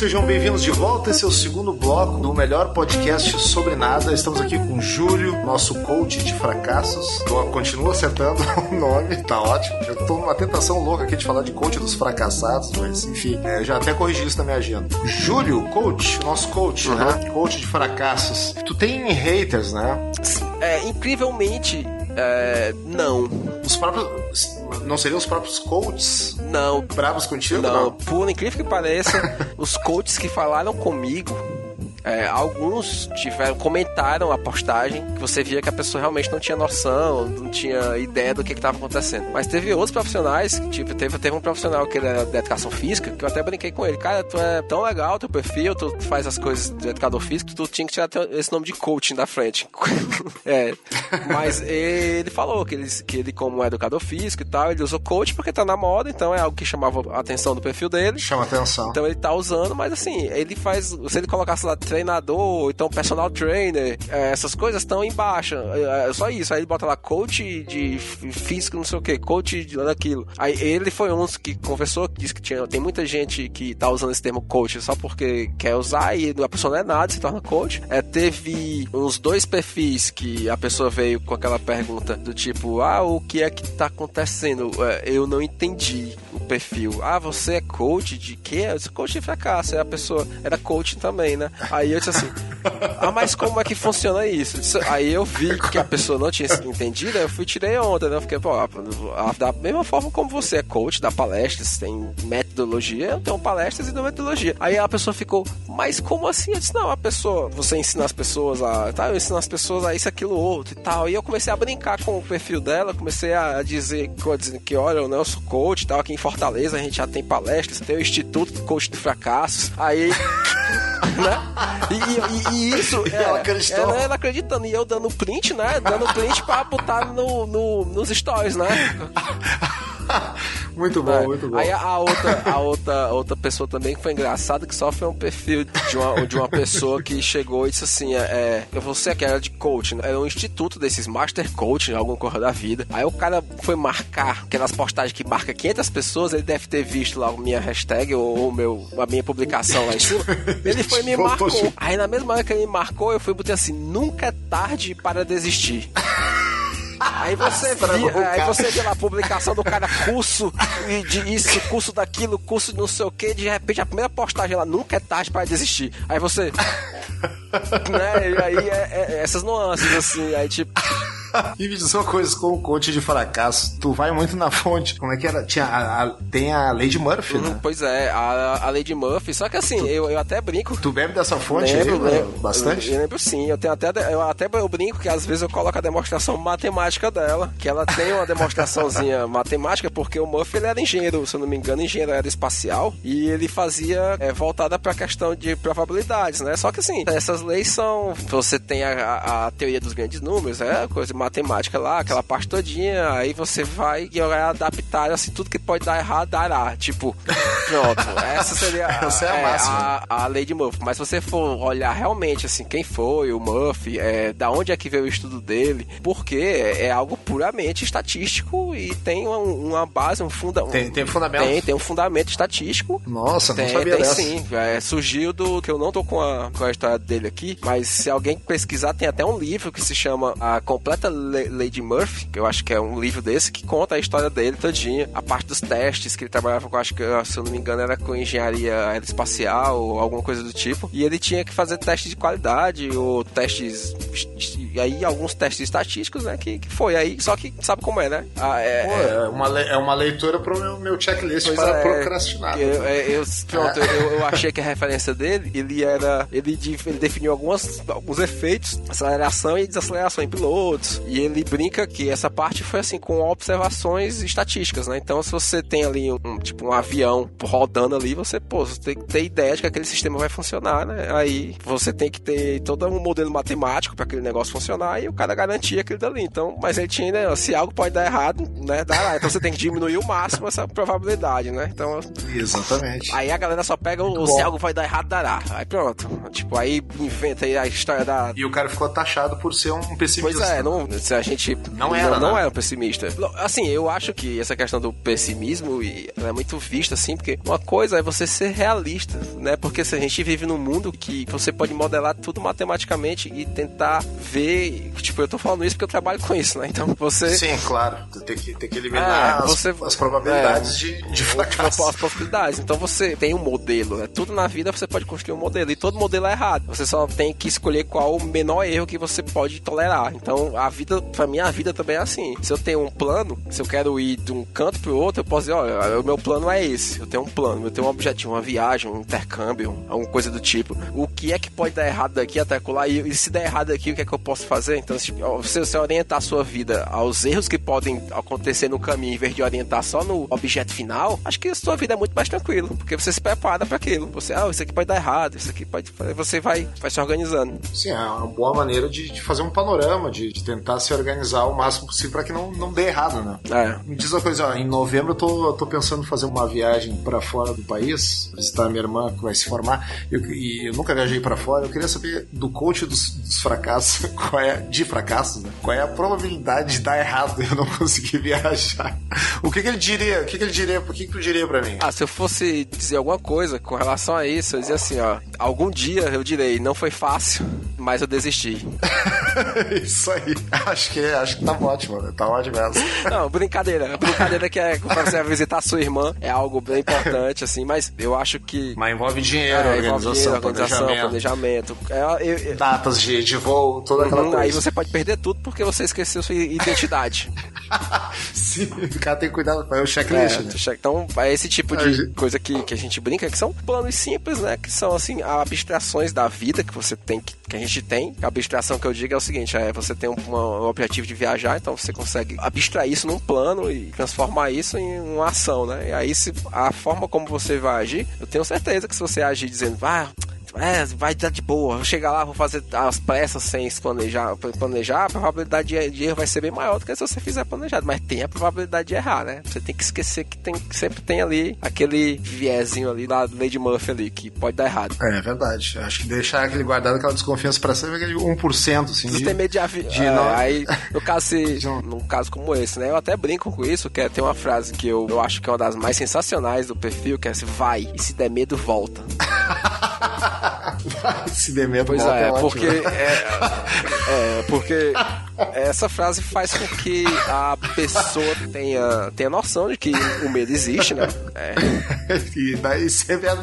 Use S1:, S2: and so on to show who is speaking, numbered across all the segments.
S1: sejam bem-vindos de volta. Esse é o segundo bloco do melhor podcast sobre nada. Estamos aqui com o Júlio, nosso coach de fracassos. Tô, continuo acertando o nome, tá ótimo. Eu tô numa tentação louca aqui de falar de coach dos fracassados, mas enfim, é, já até corrigi isso na minha agenda. Júlio, coach, nosso coach, uhum. né? Coach de fracassos. Tu tem haters, né?
S2: É, incrivelmente, é, não.
S1: Os próprios. Não seriam os próprios coaches?
S2: Não.
S1: Bravos contigo?
S2: Não. não? Por incrível que pareça, os coaches que falaram comigo é, alguns tiveram comentaram a postagem que você via que a pessoa realmente não tinha noção, não tinha ideia do que estava acontecendo. Mas teve outros profissionais, tipo, teve, teve um profissional que era de educação física, que eu até brinquei com ele. Cara, tu é tão legal, teu perfil, tu faz as coisas de educador físico, tu tinha que tirar esse nome de coaching da frente. é. Mas ele falou que ele, que ele, como educador físico e tal, ele usou coach porque tá na moda, então é algo que chamava a atenção do perfil dele.
S1: Chama atenção.
S2: Então ele tá usando, mas assim, ele faz. Se ele colocasse lá treinador, então personal trainer, é, essas coisas estão embaixo. É, é, só isso. Aí ele bota lá coach de físico, não sei o que, coach de daquilo. Aí ele foi um que conversou, que disse que tinha, tem muita gente que tá usando esse termo coach só porque quer usar e a pessoa não é nada, se torna coach. É, teve uns dois perfis que a pessoa veio com aquela pergunta do tipo, ah, o que é que tá acontecendo? É, eu não entendi o perfil. Ah, você é coach de quê? Coach de fracasso. Aí a pessoa era coach também, né? Aí eu disse assim, ah, mas como é que funciona isso? Aí eu vi que a pessoa não tinha entendido, aí eu fui tirei onda, né? Eu fiquei, pô, da mesma forma como você é coach, dá palestras, tem metodologia, eu tenho palestras e dou metodologia. Aí a pessoa ficou, mas como assim? Eu disse, não, a pessoa, você ensina as pessoas a, tá, eu ensino as pessoas a isso, aquilo, outro e tal. E eu comecei a brincar com o perfil dela, comecei a dizer, que, olha, eu sou coach e tal, aqui em Fortaleza a gente já tem palestras, tem o Instituto Coach de Fracassos. Aí né? E, e, e isso.
S1: E ela é, acreditou. Ela,
S2: ela, acreditando. E eu dando print, né? Dando print pra botar no, no, nos stories, né?
S1: muito bom, é. muito bom.
S2: Aí a outra, a outra, outra pessoa também que foi engraçada, que só foi um perfil de uma, de uma pessoa que chegou e disse assim: é, é você que era de coach, né? era um instituto desses Master Coach, alguma coisa da vida. Aí o cara foi marcar, aquelas postagens que marca 500 pessoas, ele deve ter visto lá a minha hashtag ou, ou meu, a minha publicação lá em cima. Ele foi e me marcou. Aí na mesma hora que ele me marcou, eu fui botei assim: nunca é tarde para desistir. Aí você via, aí você vê lá a publicação do cara, curso de isso, curso daquilo, curso de não sei o que, de repente a primeira postagem lá nunca é tarde para desistir. Aí você. né? E aí é, é, essas nuances, assim, aí tipo.
S1: e me diz uma coisa, como coach de fracasso, tu vai muito na fonte. Como é que era? Tinha a, a, tem a Lady Murphy, né?
S2: Pois é, a, a Lady Murphy. Só que assim, tu, eu, eu até brinco.
S1: Tu bebe dessa fonte lembro, aí, lembro, bastante?
S2: Eu, eu, lembro sim. Eu tenho até, eu até eu brinco que às vezes eu coloco a demonstração matemática dela, que ela tem uma demonstraçãozinha matemática, porque o Murphy ele era engenheiro, se eu não me engano, engenheiro aeroespacial, e ele fazia é, voltada pra questão de probabilidades, né? Só que assim, essas leis são. Você tem a, a, a teoria dos grandes números, é coisa matemática lá, aquela parte todinha, aí você vai e vai adaptar assim, tudo que pode dar errado, dará. Tipo, pronto. Essa seria a,
S1: é a, é, a,
S2: a, lei de Murphy. Mas se você for olhar realmente assim, quem foi o Murphy, é, da onde é que veio o estudo dele, porque é, é algo puramente estatístico e tem uma, uma base, um fundamento.
S1: Tem, tem fundamento.
S2: Tem, tem um fundamento estatístico.
S1: Nossa,
S2: tem,
S1: não sabia
S2: tem,
S1: dessa.
S2: sim. É, surgiu do que eu não tô com a, com a história dele aqui, mas se alguém pesquisar, tem até um livro que se chama A Completa Lady Murphy, que eu acho que é um livro desse, que conta a história dele todinha, a parte dos testes que ele trabalhava com, acho que, se eu não me engano, era com engenharia aeroespacial ou alguma coisa do tipo, e ele tinha que fazer testes de qualidade ou testes e aí alguns testes estatísticos, né, que, que foi aí, só que sabe como é, né?
S1: Ah, é, Pô, é, uma, é uma leitura pro meu, meu checklist para é, procrastinar.
S2: Eu, é, eu, pronto, é. eu, eu, achei que a referência dele, ele era, ele, ele definiu algumas, alguns efeitos, aceleração e desaceleração em pilotos, e ele brinca que essa parte foi assim, com observações estatísticas, né? Então se você tem ali um, tipo um avião rodando ali, você, pô, você tem que ter ideia de que aquele sistema vai funcionar, né? Aí você tem que ter todo um modelo matemático para aquele negócio funcionar e o cara garantia aquilo dali. Então, mas ele tinha, né, se algo pode dar errado, né, dará. Então você tem que diminuir o máximo essa probabilidade, né? Então.
S1: Exatamente.
S2: Aí a galera só pega o se algo vai dar errado, dará. Aí pronto. Tipo, aí inventa aí a história da.
S1: E o cara ficou taxado por ser um pessimista.
S2: Pois é, não, se a gente.
S1: Não era.
S2: Não, não
S1: né?
S2: era um pessimista. Assim, eu acho que essa questão do pessimismo é muito vista, assim, porque uma coisa é você ser realista, né? Porque se a gente vive num mundo que você pode modelar tudo matematicamente e tentar ver. Tipo, eu tô falando isso porque eu trabalho com isso, né? Então você.
S1: Sim, claro. Tem que, tem que eliminar
S2: É, você-
S1: as, as probabilidades de, de fracasso.
S2: as possibilidades. Então você tem um modelo, né? Tudo na vida você pode construir um modelo e todo modelo é errado. Você só tem que escolher qual o menor erro que você pode tolerar. Então a vida, pra mim, a vida também é assim. Se eu tenho um plano, se eu quero ir de um canto pro outro, eu posso dizer, olha, o meu plano é esse. Eu tenho um plano, eu tenho um objetivo, uma viagem, um intercâmbio, alguma coisa do tipo. O que é que pode dar errado daqui até colar? E, e se der errado aqui, o que é que eu posso fazer? Então, se você orientar a sua vida aos erros que podem acontecer no caminho, em vez de orientar só no objeto final, acho que a sua vida é muito mais tranquila, porque você se prepara para aquilo. Você, ah, isso aqui pode dar errado, isso aqui pode. Você vai, vai se organizando.
S1: Sim, é uma boa maneira de, de fazer um panorama, de, de tentar se organizar o máximo possível para que não, não dê errado, né?
S2: É.
S1: Me diz uma coisa, ó, em novembro eu tô, eu tô pensando em fazer uma viagem para fora do país, visitar minha irmã que vai se formar, eu- e eu nunca viajei para fora. Eu queria saber do coach dos, dos fracassos, qual é de fracassos, né? Qual é a probabilidade de dar errado e eu não conseguir viajar? O que, que ele diria? O que, que ele diria? O que, que tu diria para mim?
S2: Ah, se eu fosse dizer alguma coisa com relação a isso, eu dizia assim, ó. Algum dia eu direi, não foi fácil, mas eu desisti.
S1: Isso aí. Acho que, acho que tá ótimo, né? Tá ótimo mesmo.
S2: Não, brincadeira. Brincadeira que é pra você visitar sua irmã é algo bem importante, assim, mas eu acho que.
S1: Mas envolve dinheiro,
S2: É, envolve
S1: organização,
S2: dinheiro, organização,
S1: planejamento,
S2: planejamento. É, eu- eu-
S1: datas de, de voo, toda aquela
S2: Uhum,
S1: coisa.
S2: aí você pode perder tudo porque você esqueceu sua identidade.
S1: Sim, o cara tem que cuidar, é o
S2: É,
S1: checklist, né?
S2: tu che- então, é esse tipo de coisa que, que a gente brinca, que são planos simples, né? Que são, assim, abstrações da vida que você tem, que, que a gente tem. A abstração que eu digo é o seguinte, é você tem um, uma- um objetivo de viajar, então você consegue abstrair isso num plano e transformar isso em uma ação, né? E aí, se a forma como você vai agir, eu tenho certeza que se você agir dizendo, ah, é, vai dar de boa. Vou chegar lá, vou fazer as pressas sem se planejar, planejar, a probabilidade de, erro vai ser bem maior do que se você fizer planejado. Mas tem a probabilidade de errar, né? Você tem que esquecer que tem, que sempre tem ali aquele viezinho ali da Lady Murphy ali, que pode dar errado.
S1: É, verdade. Eu Acho que deixar aquele guardado aquela desconfiança pra sempre, aquele 1%, assim.
S2: Você
S1: de-
S2: tem medo de avi...
S1: de
S2: é,
S1: não-
S2: Aí, no caso, se, num caso como esse, né? Eu até brinco com isso, que é, tem uma frase que eu, eu acho que é uma das mais sensacionais do perfil, que é assim, vai, e se der medo, volta.
S1: Se medo,
S2: Pois é, porque é, é, porque essa frase faz com que a pessoa tenha, tenha noção de que o medo existe, né? É,
S1: e daí sempre é-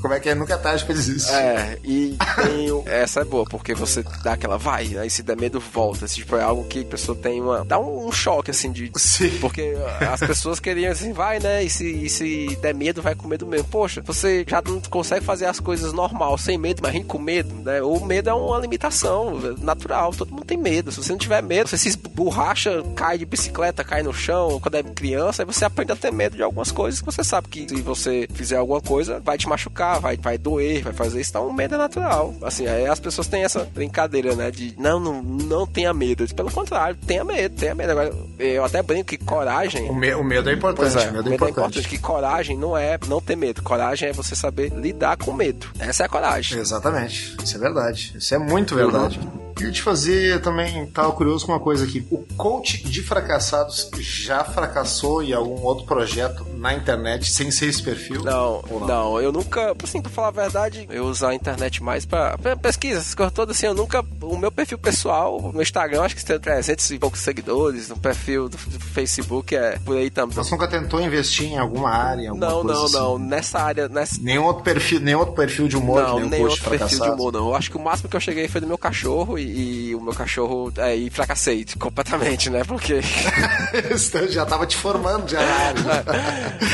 S1: como é que é? Nunca é tarde pra desistir.
S2: é, e tem o- essa é boa, porque você dá aquela vai, aí se der medo, volta. Esse tipo é algo que a pessoa tem uma. dá um, um choque assim de.
S1: Sim.
S2: Porque as pessoas queriam assim, vai, né? E se, e se der medo, vai com medo mesmo. Poxa, você já não consegue fazer as coisas normal, sem medo, imagine com medo, né? O medo é uma limitação natural, todo mundo tem medo. Se você não tiver medo, você se esborracha, cai de bicicleta, cai no chão, quando é criança, aí você aprende a ter medo de algumas coisas que você sabe que se você fizer alguma coisa, vai te machucar, vai, vai doer, vai fazer isso. Então, o medo é natural. Assim, aí as pessoas têm essa brincadeira, né? De não, não, não tenha medo. Pelo contrário, tenha medo, tenha medo. Agora, eu até brinco que coragem.
S1: O, me- o medo é importante.
S2: Pois é,
S1: o medo
S2: medo
S1: é
S2: é
S1: importante.
S2: importante. Que coragem não é não ter medo. Coragem é você saber lidar com medo. Essa é a coragem.
S1: Exatamente. Isso é verdade. Isso é muito verdade. Queria te fazer também, tava curioso com uma coisa aqui. O coach de fracassados já fracassou em algum outro projeto na internet sem ser esse perfil?
S2: Não,
S1: Ou
S2: não, eu nunca, assim, pra falar a verdade, eu usar a internet mais pra, pra pesquisa, essas coisas todas, assim, eu nunca, o meu perfil pessoal, o meu Instagram, acho que tem 300 e poucos seguidores, o perfil do, do Facebook é por aí também.
S1: Você nunca tentou investir em alguma área, alguma
S2: Não,
S1: coisa
S2: não,
S1: assim?
S2: não, nessa área, nessa,
S1: Nenhum outro perfil, nenhum outro perfil de humor
S2: não,
S1: que nem
S2: nem
S1: um coach
S2: outro perfil de
S1: fracassado.
S2: humor, não. Eu acho que o máximo que eu cheguei foi do meu cachorro e, e o meu cachorro, é, e fracassei completamente, né, porque...
S1: Já tava te formando já na área.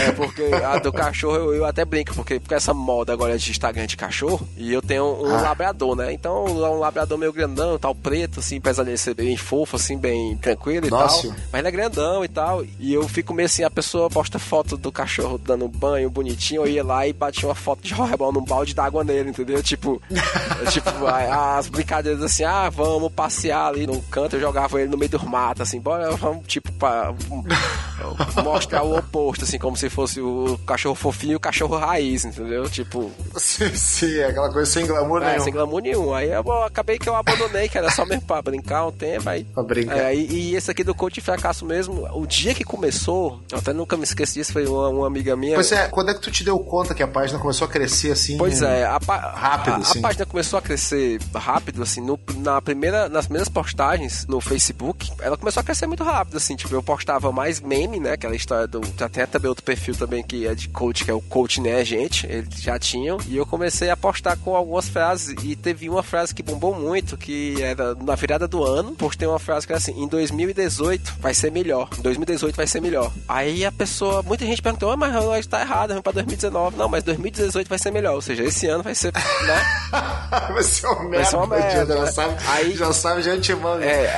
S2: É, porque a do cachorro eu, eu até brinco, porque, porque essa moda agora de Instagram de cachorro, e eu tenho um
S1: Ah.
S2: labrador, né? Então, um labrador meio grandão, tal, preto, assim, apesar dele ser bem fofo, assim, bem tranquilo e
S1: Dócil.
S2: tal. Mas ele é grandão e tal. E eu fico meio assim, a pessoa posta foto do cachorro dando banho bonitinho, eu ia lá e batia uma foto de Rorebol num balde d'água nele, entendeu? Tipo, é, tipo, as brincadeiras assim, ah, ah, vamos passear ali no canto, eu jogava ele no meio do mato, assim, bora, vamos, tipo, pra mostrar o oposto, assim, como se fosse o cachorro fofinho e o cachorro raiz, entendeu? Tipo.
S1: Sim, sim, aquela coisa sem glamour
S2: é,
S1: nenhum.
S2: sem glamour nenhum. Aí eu acabei que eu abandonei, que era só mesmo pra brincar um tempo. Aí,
S1: pra brincar.
S2: É, e, e, esse aqui do coach de fracasso mesmo, o dia que começou, eu até nunca me esqueci disso, foi uma, uma amiga minha.
S1: Pois é, quando é que tu te deu conta que a página começou a crescer assim?
S2: Pois é, a,
S1: rápido,
S2: a,
S1: assim.
S2: a página começou a crescer rápido, assim, no, na primeira, nas primeiras postagens no Facebook, ela começou a crescer muito rápido, assim, tipo, eu postava mais meme, né? Aquela história do. Até também outro perfil também que é de coach, que é o coach, né, gente? Eles já tinham. E eu comecei a postar com algumas frases. E teve uma frase que bombou muito, que era na virada do ano. Postei uma frase que era assim: em 2018 vai ser melhor. Em 2018 vai ser melhor. Aí a pessoa, muita gente perguntou, ah, mas nós tá errado, vamos pra 2019. Não, mas 2018 vai ser melhor. Ou seja, esse ano vai ser, né?
S1: vai ser uma merda.
S2: Vai ser uma merda.
S1: Já
S2: né?
S1: sabe,
S2: aí,
S1: já sabe de antemão.
S2: É,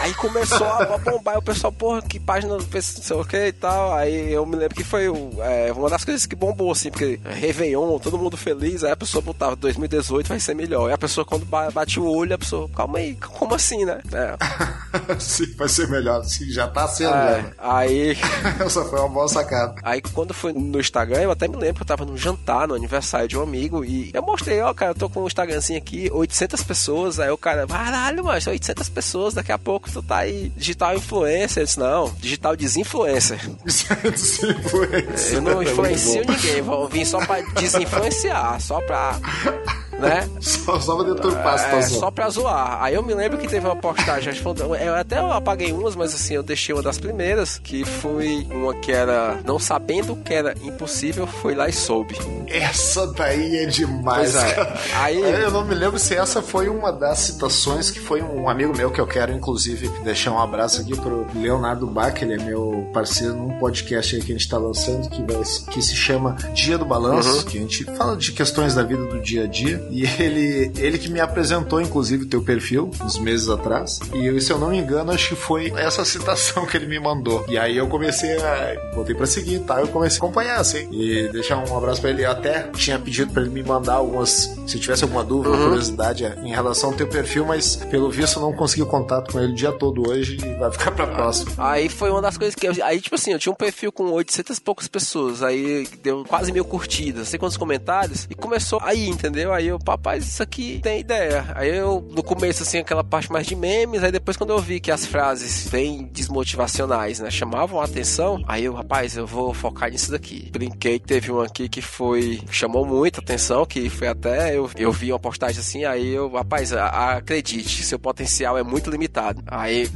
S2: aí começou a bombar. E o pessoal, porra, que página, não sei o que e tal. Aí eu me lembro que foi é, uma das coisas que bombou, assim, porque Réveillon, todo mundo feliz, aí a pessoa botava 2018 vai ser melhor. E a pessoa, quando bate o olho, a pessoa, calma aí, como assim, né?
S1: É. Sim, vai ser melhor, sim, já tá sendo,
S2: é,
S1: né?
S2: Aí.
S1: Essa foi uma boa sacada.
S2: Aí quando foi no Instagram, eu até me lembro que eu tava num jantar, no aniversário de um amigo, e eu mostrei, ó, cara, eu tô com um Instagramzinho aqui, 800 pessoas. Aí o cara, caralho, mano, 800 pessoas, daqui a pouco tu tá aí, digital influencer. Eu disse, não, digital desinfluencer.
S1: Desinfluencer.
S2: Eu não influencio ninguém, vou vir só pra desinfluenciar, só pra. Né?
S1: Só, só pra deturpar a
S2: É,
S1: situação.
S2: só pra zoar. Aí eu me lembro que teve uma postagem, eu até apaguei umas, mas assim, eu deixei uma das primeiras, que foi uma que era, não sabendo que era impossível, foi lá e soube.
S1: Essa daí é demais,
S2: Pois é.
S1: cara.
S2: Aí-
S1: Eu não me lembro se essa foi uma das citações que foi um amigo meu que eu quero, inclusive, deixar um abraço aqui pro Leonardo Bach, ele é meu parceiro num podcast aí que a gente tá lançando, que, vai, que se chama Dia do Balanço, que a gente fala de questões da vida do dia a dia. E ele, ele que me apresentou, inclusive, o teu perfil, uns meses atrás. E se eu não me engano, acho que foi essa citação que ele me mandou. E aí eu comecei a. Botei pra seguir, tá? Eu comecei a acompanhar, assim. E deixar um abraço pra ele. Eu até tinha pedido pra ele me mandar algumas. Se eu tivesse alguma dúvida, curiosidade em relação ao teu perfil, mas pelo visto eu não consegui contato com ele o dia todo hoje e vai ficar pra próxima.
S2: Aí foi uma das coisas que. Eu, aí, tipo assim, eu tinha um perfil com 800 e poucas pessoas. Aí deu quase mil curtidas, sei quantos comentários. E começou aí, entendeu? Aí eu, papai, isso aqui tem ideia. Aí eu, no começo, assim, aquela parte mais de memes. Aí depois, quando eu vi que as frases bem desmotivacionais, né, chamavam a atenção. Aí eu, rapaz, eu vou focar nisso daqui. Brinquei que teve um aqui que foi. chamou muito a atenção, que foi até. Eu, eu vi uma postagem assim, aí eu, rapaz, acredite, seu potencial é muito limitado. Aí,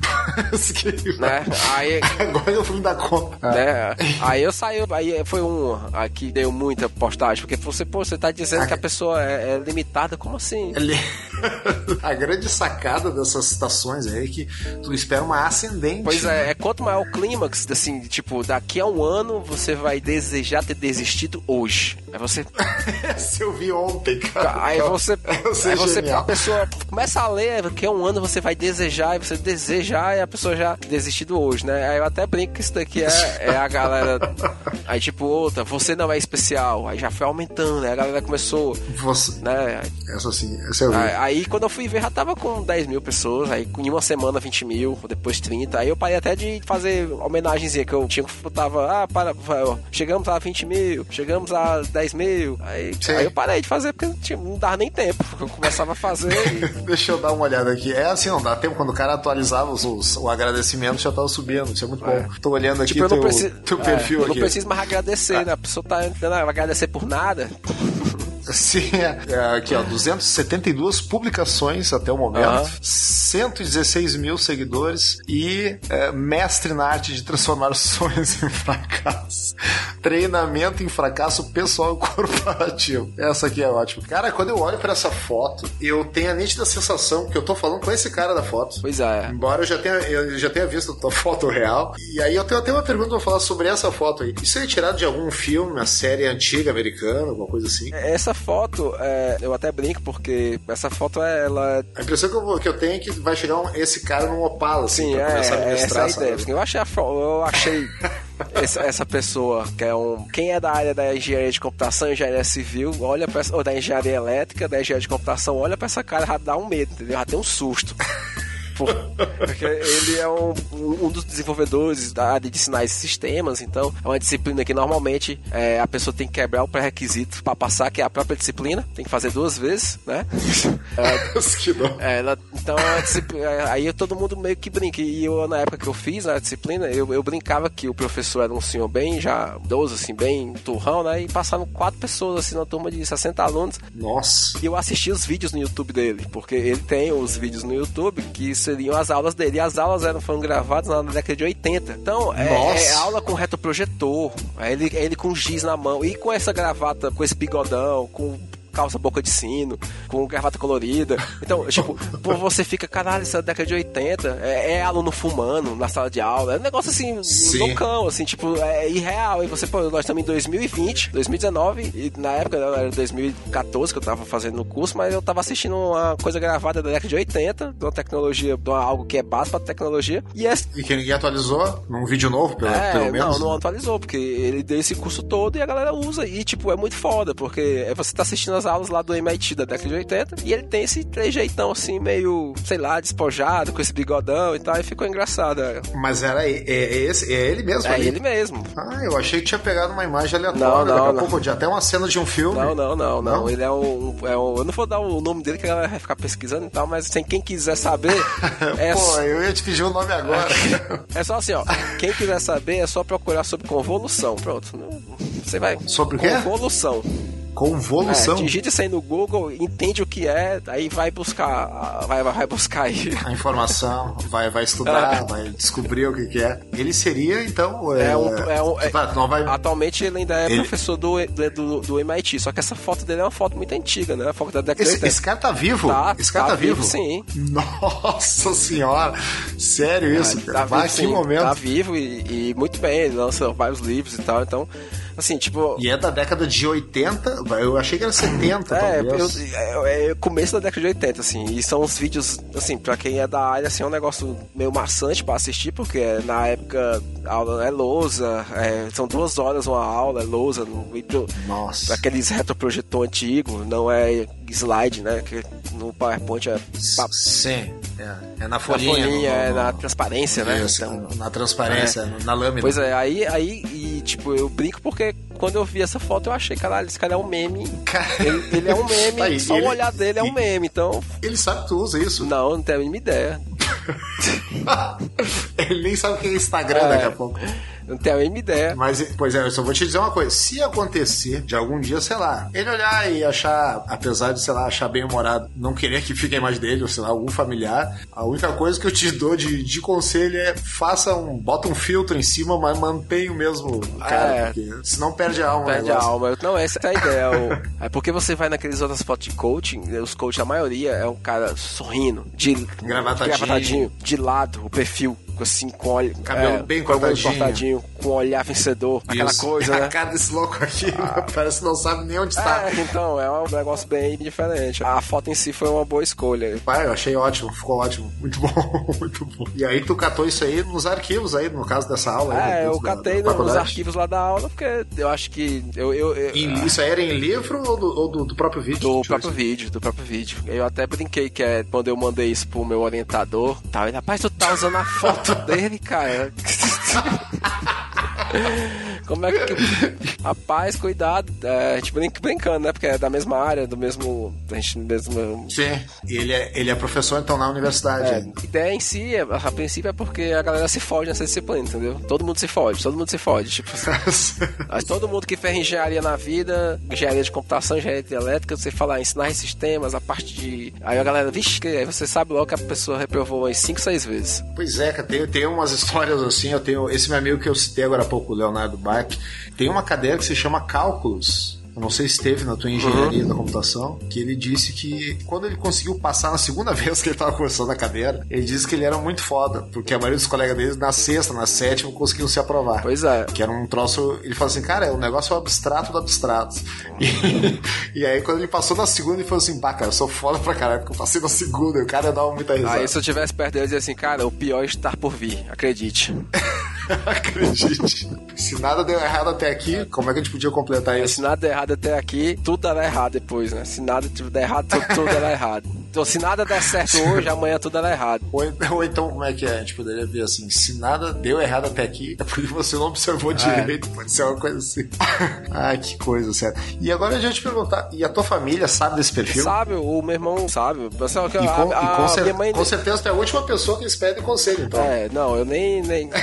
S2: né? Aí.
S1: Agora eu fui dar conta.
S2: né? Aí eu saí, aí foi um aqui deu muita postagem, porque você, pô, você tá dizendo que a pessoa é, é limitada, como assim?
S1: Ele- a grande sacada dessas citações é que tu espera uma ascendente.
S2: Pois é, é quanto maior o clímax, assim, tipo, daqui a um ano você vai desejar ter desistido hoje. Aí você.
S1: Essa eu vi ontem, cara.
S2: Aí você. Aí você,
S1: genial.
S2: a pessoa começa a ler, daqui a um ano você vai desejar, e você desejar, e a pessoa já desistido hoje, né? Aí eu até brinco isso daqui é, é a galera. Aí tipo, outra, você não é especial. Aí já foi aumentando, né? A galera começou.
S1: Você...
S2: Né?
S1: Essa sim, essa eu vi.
S2: Aí, aí, quando eu fui ver, já tava com 10 mil pessoas. Aí em uma semana 20 mil, depois 30. Aí eu parei até de fazer homenagenzinha que eu tinha eu tava, ah, para, chegamos a 20 mil, chegamos a 10 mil. Aí, aí eu parei de fazer porque tinha- não dava nem tempo. porque Eu começava a fazer e.
S1: Deixa eu dar uma olhada aqui. É assim, não dá tempo. Quando o cara atualizava os, os- o agradecimento, já tava subindo. Isso é muito bom. Tô olhando aqui
S2: Tipo, eu não
S1: teu,
S2: preciso.
S1: teu
S2: é,
S1: perfil
S2: eu
S1: aqui.
S2: não preciso mais agradecer, né? A pessoa tá entrando, vai agradecer por nada.
S1: Sim, é, é, aqui ó, 272 publicações até o momento,
S2: Aham.
S1: 116 mil seguidores e é, mestre na arte de transformar sonhos em fracasso. Treinamento em fracasso pessoal e corporativo. Essa aqui é ótima. Cara, quando eu olho pra essa foto, eu tenho a nítida sensação que eu tô falando com esse cara da foto.
S2: Pois é.
S1: Embora eu já tenha, eu já tenha visto a tua foto real. E aí eu tenho até uma pergunta pra falar sobre essa foto aí. Isso é tirado de algum filme, uma série antiga americana, alguma coisa assim?
S2: Essa foto, é, eu até brinco porque essa foto é, ela
S1: A impressão que eu, vou- que eu tenho é que vai chegar um- esse cara num Opala, assim,
S2: Sim,
S1: pra
S2: é,
S1: começar a
S2: essa é ideia. Eu achei, a eu achei esse, essa pessoa, que é um. Quem é da área da engenharia de computação, engenharia civil, olha pra, ou da engenharia elétrica, da engenharia de computação, olha pra essa cara, já dá um medo, entendeu? Já tem um susto. Porque ele é um, um dos desenvolvedores da área de sinais e sistemas, então é uma disciplina que normalmente é, a pessoa tem que quebrar o pré-requisito para passar, que é a própria disciplina, tem que fazer duas vezes, né? É, ela, então é, aí todo mundo meio que brinca. E eu, na época que eu fiz a disciplina, eu, eu brincava que o professor era um senhor bem já idoso, assim, bem turrão, né? E passaram quatro pessoas assim na turma de 60 alunos.
S1: Nossa!
S2: E eu assisti os vídeos no YouTube dele, porque ele tem os vídeos no YouTube que seriam as aulas dele. E as aulas eram, foram gravadas na década de 80. Então, é, é, aula com retroprojetor, é ele, é ele com giz na mão e com essa gravata, com esse bigodão, com calça boca de sino, com gravata colorida. Então, tipo, você fica, caralho, isso é da década de 80, é, é, aluno fumando na sala de aula, é um negócio assim, Sim. loucão, assim, tipo, é irreal. E você, pô, nós estamos em 2020, 2019, e na época era 2014 que eu tava fazendo o curso, mas eu tava assistindo uma coisa gravada da década de 80, de uma tecnologia, de uma, algo que é básico pra tecnologia.
S1: E, é... e que ninguém atualizou num vídeo novo, pelo, é, pelo menos?
S2: Não, não atualizou, porque ele deu esse curso todo e a galera usa. E, tipo, é muito foda, porque você tá assistindo as aulas lá do MIT da década de 80 e ele tem esse trejeitão assim, meio, sei lá, despojado, com esse bigodão e tal, e ficou engraçado. É.
S1: Mas era é, é, esse, é ele mesmo?
S2: É ali? ele mesmo.
S1: Ah, eu achei que tinha pegado uma imagem aleatória, não, não, daqui a pouco até uma cena de um filme.
S2: Não, não, não, não. não. Ele é um, é um. Eu não vou dar o nome dele que ela vai ficar pesquisando e tal, mas assim, quem quiser saber.
S1: é Pô, eu ia te pedir o nome agora.
S2: é só assim, ó. Quem quiser saber é só procurar sobre convolução. Pronto. Você vai.
S1: Sobre o quê?
S2: Convolução.
S1: Convolução.
S2: É, digita isso aí no Google, entende o que é, aí vai buscar, vai, vai buscar aí.
S1: A informação, vai, vai estudar, é. vai descobrir o que, que, é. Ele seria, então.
S2: É, é um, é um, é, vai... Atualmente ele ainda é ele... professor do, do, do, MIT, só que essa foto dele é uma foto muito antiga, né? A foto da década
S1: esse, esse cara tá vivo?
S2: Tá,
S1: esse cara tá,
S2: tá
S1: vivo? vivo?
S2: Sim.
S1: Nossa senhora! Sério isso?
S2: Tá
S1: vai,
S2: vivo,
S1: que momento.
S2: Tá vivo e, e muito bem, ele lança vários livros e tal, então. Assim, tipo.
S1: E é da década de 80, eu achei que era 70, é, talvez.
S2: Eu, é, é, começo da década de 80, assim. E são os vídeos, assim, pra quem é da área, assim, é um negócio meio maçante pra assistir, porque na época a aula é lousa, é, são duas horas uma aula, é lousa.
S1: Nossa.
S2: Aqueles retroprojetor antigo, não é slide, né? Que no PowerPoint é.
S1: Sim, é, é na folhinha.
S2: Na folhinha,
S1: no,
S2: é na transparência, né?
S1: Então, na transparência, é. na lâmina.
S2: Pois é, aí, aí tipo, eu brinco porque quando eu vi essa foto eu achei, caralho, esse cara é um meme. Ele, ele é um meme, aí, só ele, o olhar dele é um meme, então.
S1: Ele sabe que tu usa isso?
S2: Não, não tenho a mínima ideia.
S1: ele nem sabe o que é Instagram é. daqui a pouco.
S2: Não tenho a mínima ideia.
S1: Mas, pois é, eu só vou te dizer uma coisa. Se acontecer de algum dia, sei lá, ele olhar e achar, apesar de, sei lá, achar bem humorado, não querer que fique a imagem dele, ou sei lá, algum familiar, a única coisa que eu te dou de, de conselho é faça um. bota um filtro em cima, mas mantenha o mesmo cara, é. porque senão perde a alma.
S2: Perde a alma. Não, essa é a ideia. é porque você vai naqueles outras fotos de coaching, os coaches, a maioria é um cara sorrindo, de
S1: gravatadinho
S2: de lado, o perfil assim, com olho,
S1: cabelo é, bem cortadinho.
S2: cortadinho, com olhar vencedor, aquela Isso. coisa, né?
S1: A cara desse louco aqui, ah. parece que não sabe nem onde está.
S2: É, então, é um negócio bem diferente. A foto em si foi uma boa escolha.
S1: Pai, eu achei ótimo, ficou ótimo. Muito bom, muito bom. E aí tu catou isso aí nos arquivos aí, no caso dessa aula.
S2: É,
S1: aí,
S2: eu catei da, nos arquivos lá da aula, porque eu acho que eu... eu, eu
S1: em, isso aí era em livro ou do, ou do, do próprio vídeo?
S2: Do próprio vídeo, do próprio vídeo. Eu até brinquei que é quando eu mandei isso pro meu orientador, tal, ele, rapaz, tu tá usando a foto dele, cara. Como é que. Rapaz, cuidado. É, a gente brinca brincando, né? Porque é da mesma área, do mesmo. A gente mesmo.
S1: Sim. E ele é, ele é professor, então, na universidade.
S2: É, a ideia em si, a princípio, é porque a galera se fode nessa disciplina, entendeu? Todo mundo se fode, todo mundo se fode. Tipo, mas todo mundo que fez engenharia na vida, engenharia de computação, engenharia de elétrica, você fala ensinar sistemas, a parte de. Aí a galera, vixe, aí você sabe logo que a pessoa reprovou umas 5, 6 vezes.
S1: Pois é, cara, tem, tem umas histórias assim, eu tenho. Esse meu amigo que eu citei agora há pouco, o Leonardo Tem uma cadeira que se chama Cálculos eu não sei se teve na tua engenharia uhum. da computação, que ele disse que quando ele conseguiu passar na segunda vez que ele estava cursando a cadeira, ele disse que ele era muito foda, porque a maioria dos colegas dele na sexta, na sétima, conseguiam se aprovar.
S2: Pois é.
S1: Que era um troço. Ele falou assim, cara, é um negócio abstrato do abstrato. E, e aí quando ele passou na segunda, ele falou assim, pá, cara, eu sou foda pra caralho, porque eu passei na segunda, e o cara dava muita risada.
S2: Aí se eu tivesse perto dele, eu dizia assim, cara, o pior é estar por vir, acredite.
S1: Acredite. Se nada deu errado até aqui, como é que a gente podia completar isso?
S2: Se nada der errado até aqui, tudo dará errado depois, né? Se nada der errado, tudo, tudo dará errado. Então, se nada der certo hoje, amanhã tudo dará errado.
S1: Ou, ou, então, como é que é? A gente poderia ver assim: se nada deu errado até aqui, é porque você não observou é. direito. Pode ser uma coisa assim. Ai, que coisa, certo. E agora a gente perguntar: e a tua família sabe desse perfil?
S2: Sabe, o meu irmão sabe. Pessoal,
S1: que, e com, a, e com, cer mãe... com certeza tu é a última pessoa que eles pedem conselho, então.
S2: É, não, eu nem. nem...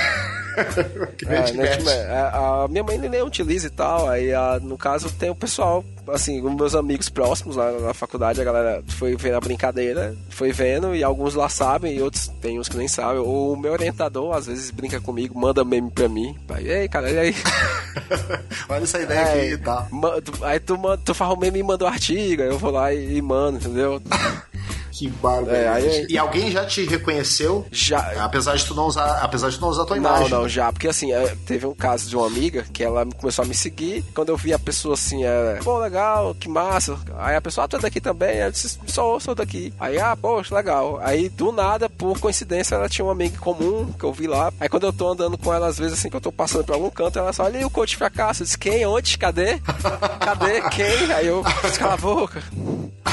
S2: é, né, a, a minha mãe nem utiliza e tal. Aí, a, no caso, tem o pessoal assim, os meus amigos próximos lá na faculdade, a galera foi vendo a brincadeira, foi vendo, e alguns lá sabem, e outros tem uns que nem sabem. O meu orientador, às vezes, brinca comigo, manda meme pra mim. Aí, ei, cara, e aí?
S1: Olha essa ideia é, aqui e tal.
S2: Aí tu, tu faz o meme e manda o artigo, aí eu vou lá e, e mando, entendeu?
S1: Que bárbaro. É, aí... E alguém já te reconheceu?
S2: Já.
S1: Apesar de tu não usar, apesar de tu não usar a tua imagem.
S2: Não, não, já. Porque assim, é, teve um caso de uma amiga que ela começou a me seguir. Quando eu vi a pessoa assim, é, pô, legal, que massa. Aí a pessoa, ah, tu é daqui também? Eu disse, sou, sou daqui. Aí, ah, poxa, legal. Aí do nada, por coincidência, ela tinha uma amiga comum que eu vi lá. Aí quando eu tô andando com ela, às vezes assim, que eu tô passando por algum canto, ela só, olha aí o coach fracasso. Eu disse, quem? Onde? Cadê? Cadê? Quem? Aí eu, cala a boca.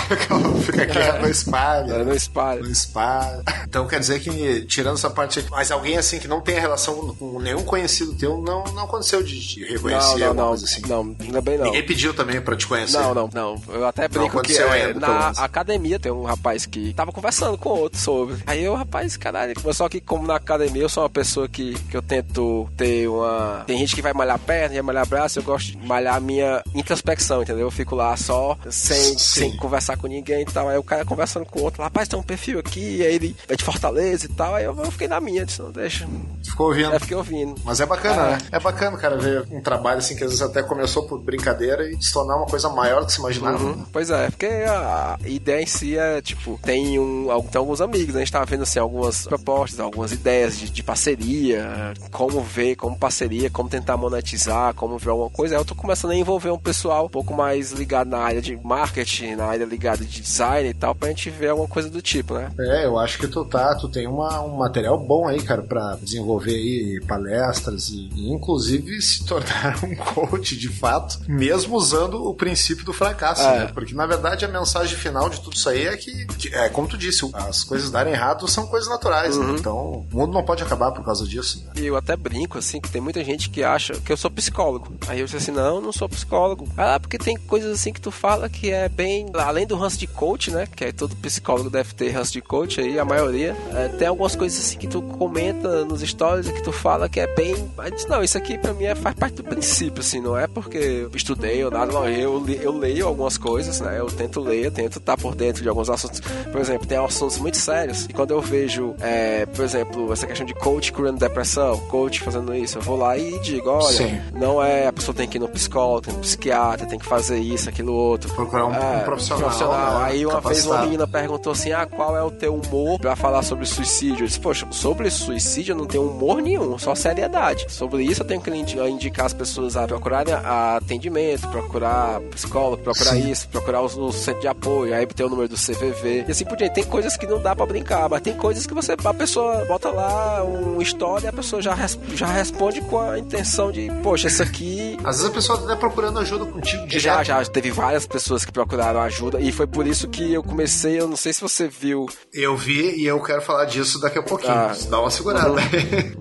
S1: Fica aqui é. no espalho.
S2: É, no espalho.
S1: No spa. Então quer dizer que, tirando essa parte aqui, mas alguém assim que não tem relação com nenhum conhecido teu, não, não aconteceu de te reconhecer
S2: não, não,
S1: não,
S2: assim? Não, ainda bem não.
S1: Ninguém pediu também pra te conhecer?
S2: Não, não, não. Eu até brinco que é, na academia tem um rapaz que tava conversando com outro sobre. Aí eu, rapaz, caralho, só que como na academia eu sou uma pessoa que, que eu tento ter uma... Tem gente que vai malhar perna, vai malhar braço, eu gosto de malhar a minha introspecção, entendeu? Eu fico lá só, sem, sem conversar com ninguém e tal. Aí o cara conversando com o outro, rapaz, tem um perfil perfil aqui, aí ele é de Fortaleza e tal, aí eu, eu fiquei na minha, disse, não, deixa.
S1: Ficou ouvindo?
S2: É, fiquei ouvindo.
S1: Mas é bacana, é. né? É bacana, cara, ver um trabalho assim que às vezes até começou por brincadeira e se tornar uma coisa maior do que se imaginava. Uhum.
S2: Pois é, porque a ideia em si é, tipo, tem, um, tem alguns amigos, né? A gente tava vendo assim, algumas propostas, algumas ideias de, de parceria, como ver, como parceria, como tentar monetizar, como ver alguma coisa. Aí eu tô começando a envolver um pessoal um pouco mais ligado na área de marketing, na área ligada de design e tal, pra gente ver alguma coisa do tipo, né?
S1: É, eu acho que tu tá, tu tem uma, um material bom aí, cara, para desenvolver aí palestras e, e, inclusive se tornar um coach de fato, mesmo usando o princípio do fracasso, é. né? Porque na verdade a mensagem final de tudo isso aí é que, que é como tu disse, as coisas darem errado são coisas naturais, né? uhum. né? Então o mundo não pode acabar por causa disso. Né?
S2: E eu até brinco assim que tem muita gente que acha que eu sou psicólogo. Aí eu disse assim, não, não sou psicólogo. Ah, porque tem coisas assim que tu fala que é bem além do ranço de coach, né? Que é todo psicólogo deve ter ranço de coach aí, a maioria. É, tem algumas coisas assim que tu comenta nos stories que tu fala que é bem. Mas não, isso aqui pra mim é, faz parte do princípio, assim, não é porque eu estudei ou nada, não. Eu, eu leio algumas coisas, né? Eu tento ler, eu tento estar por dentro de alguns assuntos. Por exemplo, tem assuntos muito sérios. E quando eu vejo, é, por exemplo, essa questão de coach curando depressão, coach fazendo isso, eu vou lá e digo: olha, Sim. não é a pessoa tem que ir no psicólogo, tem que ir no psiquiatra, tem que fazer isso, aquilo outro.
S1: Procurar um, é, um profissional. profissional.
S2: Né? Aí uma capacitado. vez uma menina perguntou assim: ah, qual é o teu humor pra falar sobre suicídio? Eu disse, poxa, sobre suicídio eu não tenho humor nenhum, só seriedade. Sobre isso eu tenho que indicar as pessoas a procurarem atendimento, procurar psicólogo, procurar Sim. isso, procurar o, o centro de apoio, aí ter o número do CVV. E assim por diante. Tem coisas que não dá para brincar, mas tem coisas que você, a pessoa bota lá uma história e a pessoa já, res, já responde com a intenção de, poxa, isso aqui.
S1: Às vezes a pessoa tá procurando ajuda contigo direto.
S2: Já, já. Teve várias pessoas que procuraram ajuda e foi por isso que eu comecei, eu não sei se você viu.
S1: Eu vi e eu quero falar disso daqui a pouquinho. Ah, dá uma segurada. Uhum.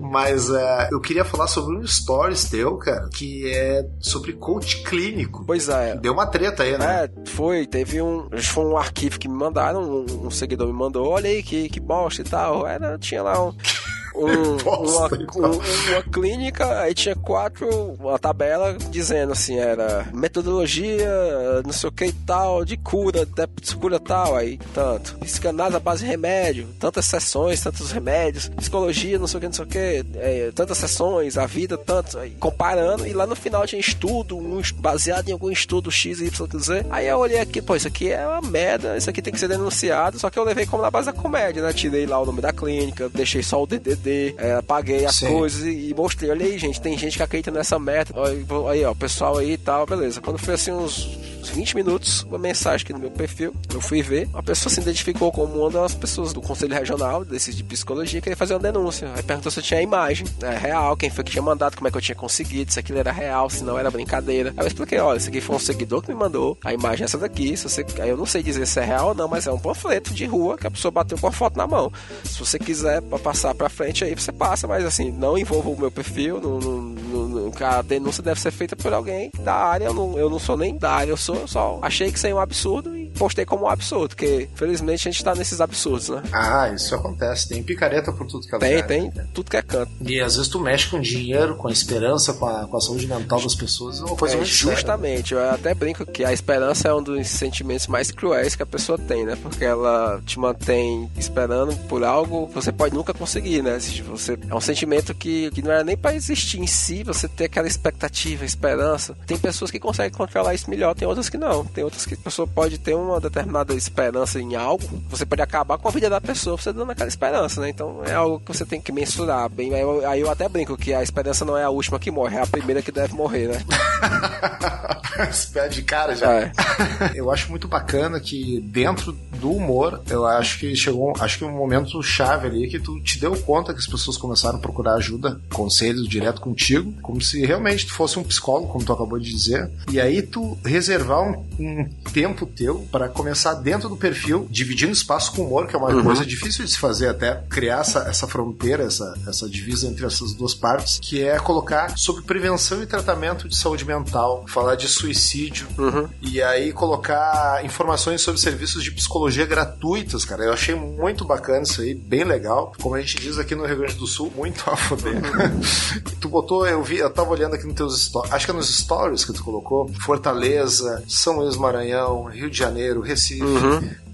S1: Mas uh, eu queria falar sobre um stories teu, cara, que é sobre coach clínico.
S2: Pois é.
S1: Deu uma treta aí, né?
S2: É, foi. Teve um. Foi um arquivo que me mandaram, um, um seguidor me mandou, olha aí que, que bosta e tal. Era, tinha lá um um, uma, um, uma clínica, aí tinha quatro, uma tabela dizendo assim, era metodologia, não sei o que e tal, de cura, de cura tal, aí tanto. Psicanálise à base de remédio, tantas sessões, tantos remédios, psicologia, não sei o que, não sei o que, é, tantas sessões, a vida, tanto, aí, comparando, e lá no final tinha estudo, um, baseado em algum estudo X, Y, Z. Aí eu olhei aqui, pô, isso aqui é uma merda, isso aqui tem que ser denunciado, só que eu levei como na base da comédia, né? Tirei lá o nome da clínica, deixei só o DDD é, apaguei as Sim. coisas e, e, mostrei. Olha aí, gente, tem gente que acredita nessa meta. Aí, ó, o pessoal aí e tal, beleza. Quando foi assim uns uns 20 minutos, uma mensagem aqui no meu perfil. Eu fui ver, uma pessoa se identificou como uma das pessoas do Conselho Regional, desses de psicologia, que ia fazer uma denúncia. Aí perguntou se eu tinha a imagem, é real, quem foi que tinha mandado, como é que eu tinha conseguido, se aquilo era real, se não era brincadeira. Aí eu expliquei, olha, esse aqui foi um seguidor que me mandou, a imagem é essa daqui, se você... aí eu não sei dizer se é real ou não, mas é um panfleto de rua que a pessoa bateu com a foto na mão. Se você quiser passar pra frente aí, você passa, mas assim, não envolva o meu perfil, não, não, a denúncia deve ser feita por alguém da área, eu não, eu não sou nem da área, eu sou, só achei que isso aí é um absurdo e postei como um absurdo, porque felizmente a gente tá nesses absurdos, né?
S1: Ah, isso acontece, tem picareta por tudo que é
S2: Tem, tem,
S1: né?
S2: tudo que é canto.
S1: E às vezes tu mexe com dinheiro, com a esperança, com a, com a saúde mental das pessoas, é uma coisa
S2: É,
S1: muito séria.
S2: justamente, eu até brinco que a esperança é um dos sentimentos mais cruéis que a pessoa tem, né? Porque ela te mantém esperando por algo que você pode nunca conseguir, né? Se Você, é um sentimento que, que não era nem para existir em si, você ter aquela expectativa, esperança. Tem pessoas que conseguem controlar isso melhor, tem outras que não. Tem outras que a pessoa pode ter uma determinada esperança em algo, você pode acabar com a vida da pessoa você dando aquela esperança, né? Então é algo que você tem que mensurar bem. Aí eu, aí eu até brinco que a esperança não é a última que morre, é a primeira que deve morrer, né?
S1: Espera de cara já.
S2: É.
S1: Eu acho muito bacana que dentro do humor, eu acho que chegou, acho que um momento chave ali que tu te deu conta que as pessoas começaram a procurar ajuda, conselhos direto contigo, como se realmente tu fosse um psicólogo, como tu acabou de dizer. E aí tu reservar um, um tempo teu para começar dentro do perfil, dividindo espaço com humor, que é uma
S2: Uhum.
S1: coisa difícil de se fazer até criar essa, essa fronteira, essa, essa divisa entre essas duas partes, que é colocar sobre prevenção e tratamento de saúde mental, falar de suicídio,
S2: Uhum.
S1: e aí colocar informações sobre serviços de psicologia gratuitos, cara. Eu achei muito bacana isso aí, bem legal. Como a gente diz aqui no Rio Grande do Sul, muito a foder. tu botou, eu vi, eu tava olhando aqui nos teus stories, acho que é nos stories que tu colocou, Fortaleza, São Luís Maranhão, Rio de Janeiro, Recife,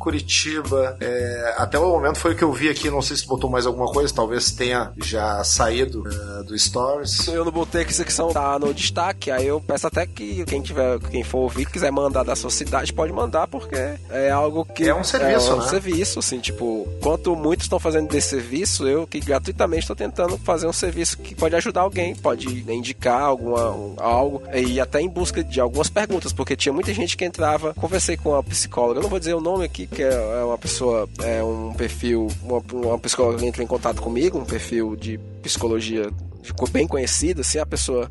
S1: Curitiba, é, até o momento foi o que eu vi aqui, não sei se tu botou mais alguma coisa, talvez tenha já saído é, do stories.
S2: Eu não botei aqui são tá no destaque, aí eu peço até que quem tiver, quem for ouvir, quiser mandar da sua cidade, pode mandar, porque é algo que.
S1: É um serviço,
S2: é um
S1: né?
S2: serviço, assim, tipo, quanto muitos estão fazendo desse serviço, eu que gratuitamente estou tentando fazer um serviço que pode ajudar alguém, pode indicar alguma, um- algo, e até em busca de algumas perguntas, porque tinha muita gente que entrava, conversei com uma psicóloga, eu não vou dizer o nome aqui, que é é uma pessoa, é um perfil, uma, uma que entrou em contato comigo, um perfil de psicologia ficou bem conhecido, assim, a pessoa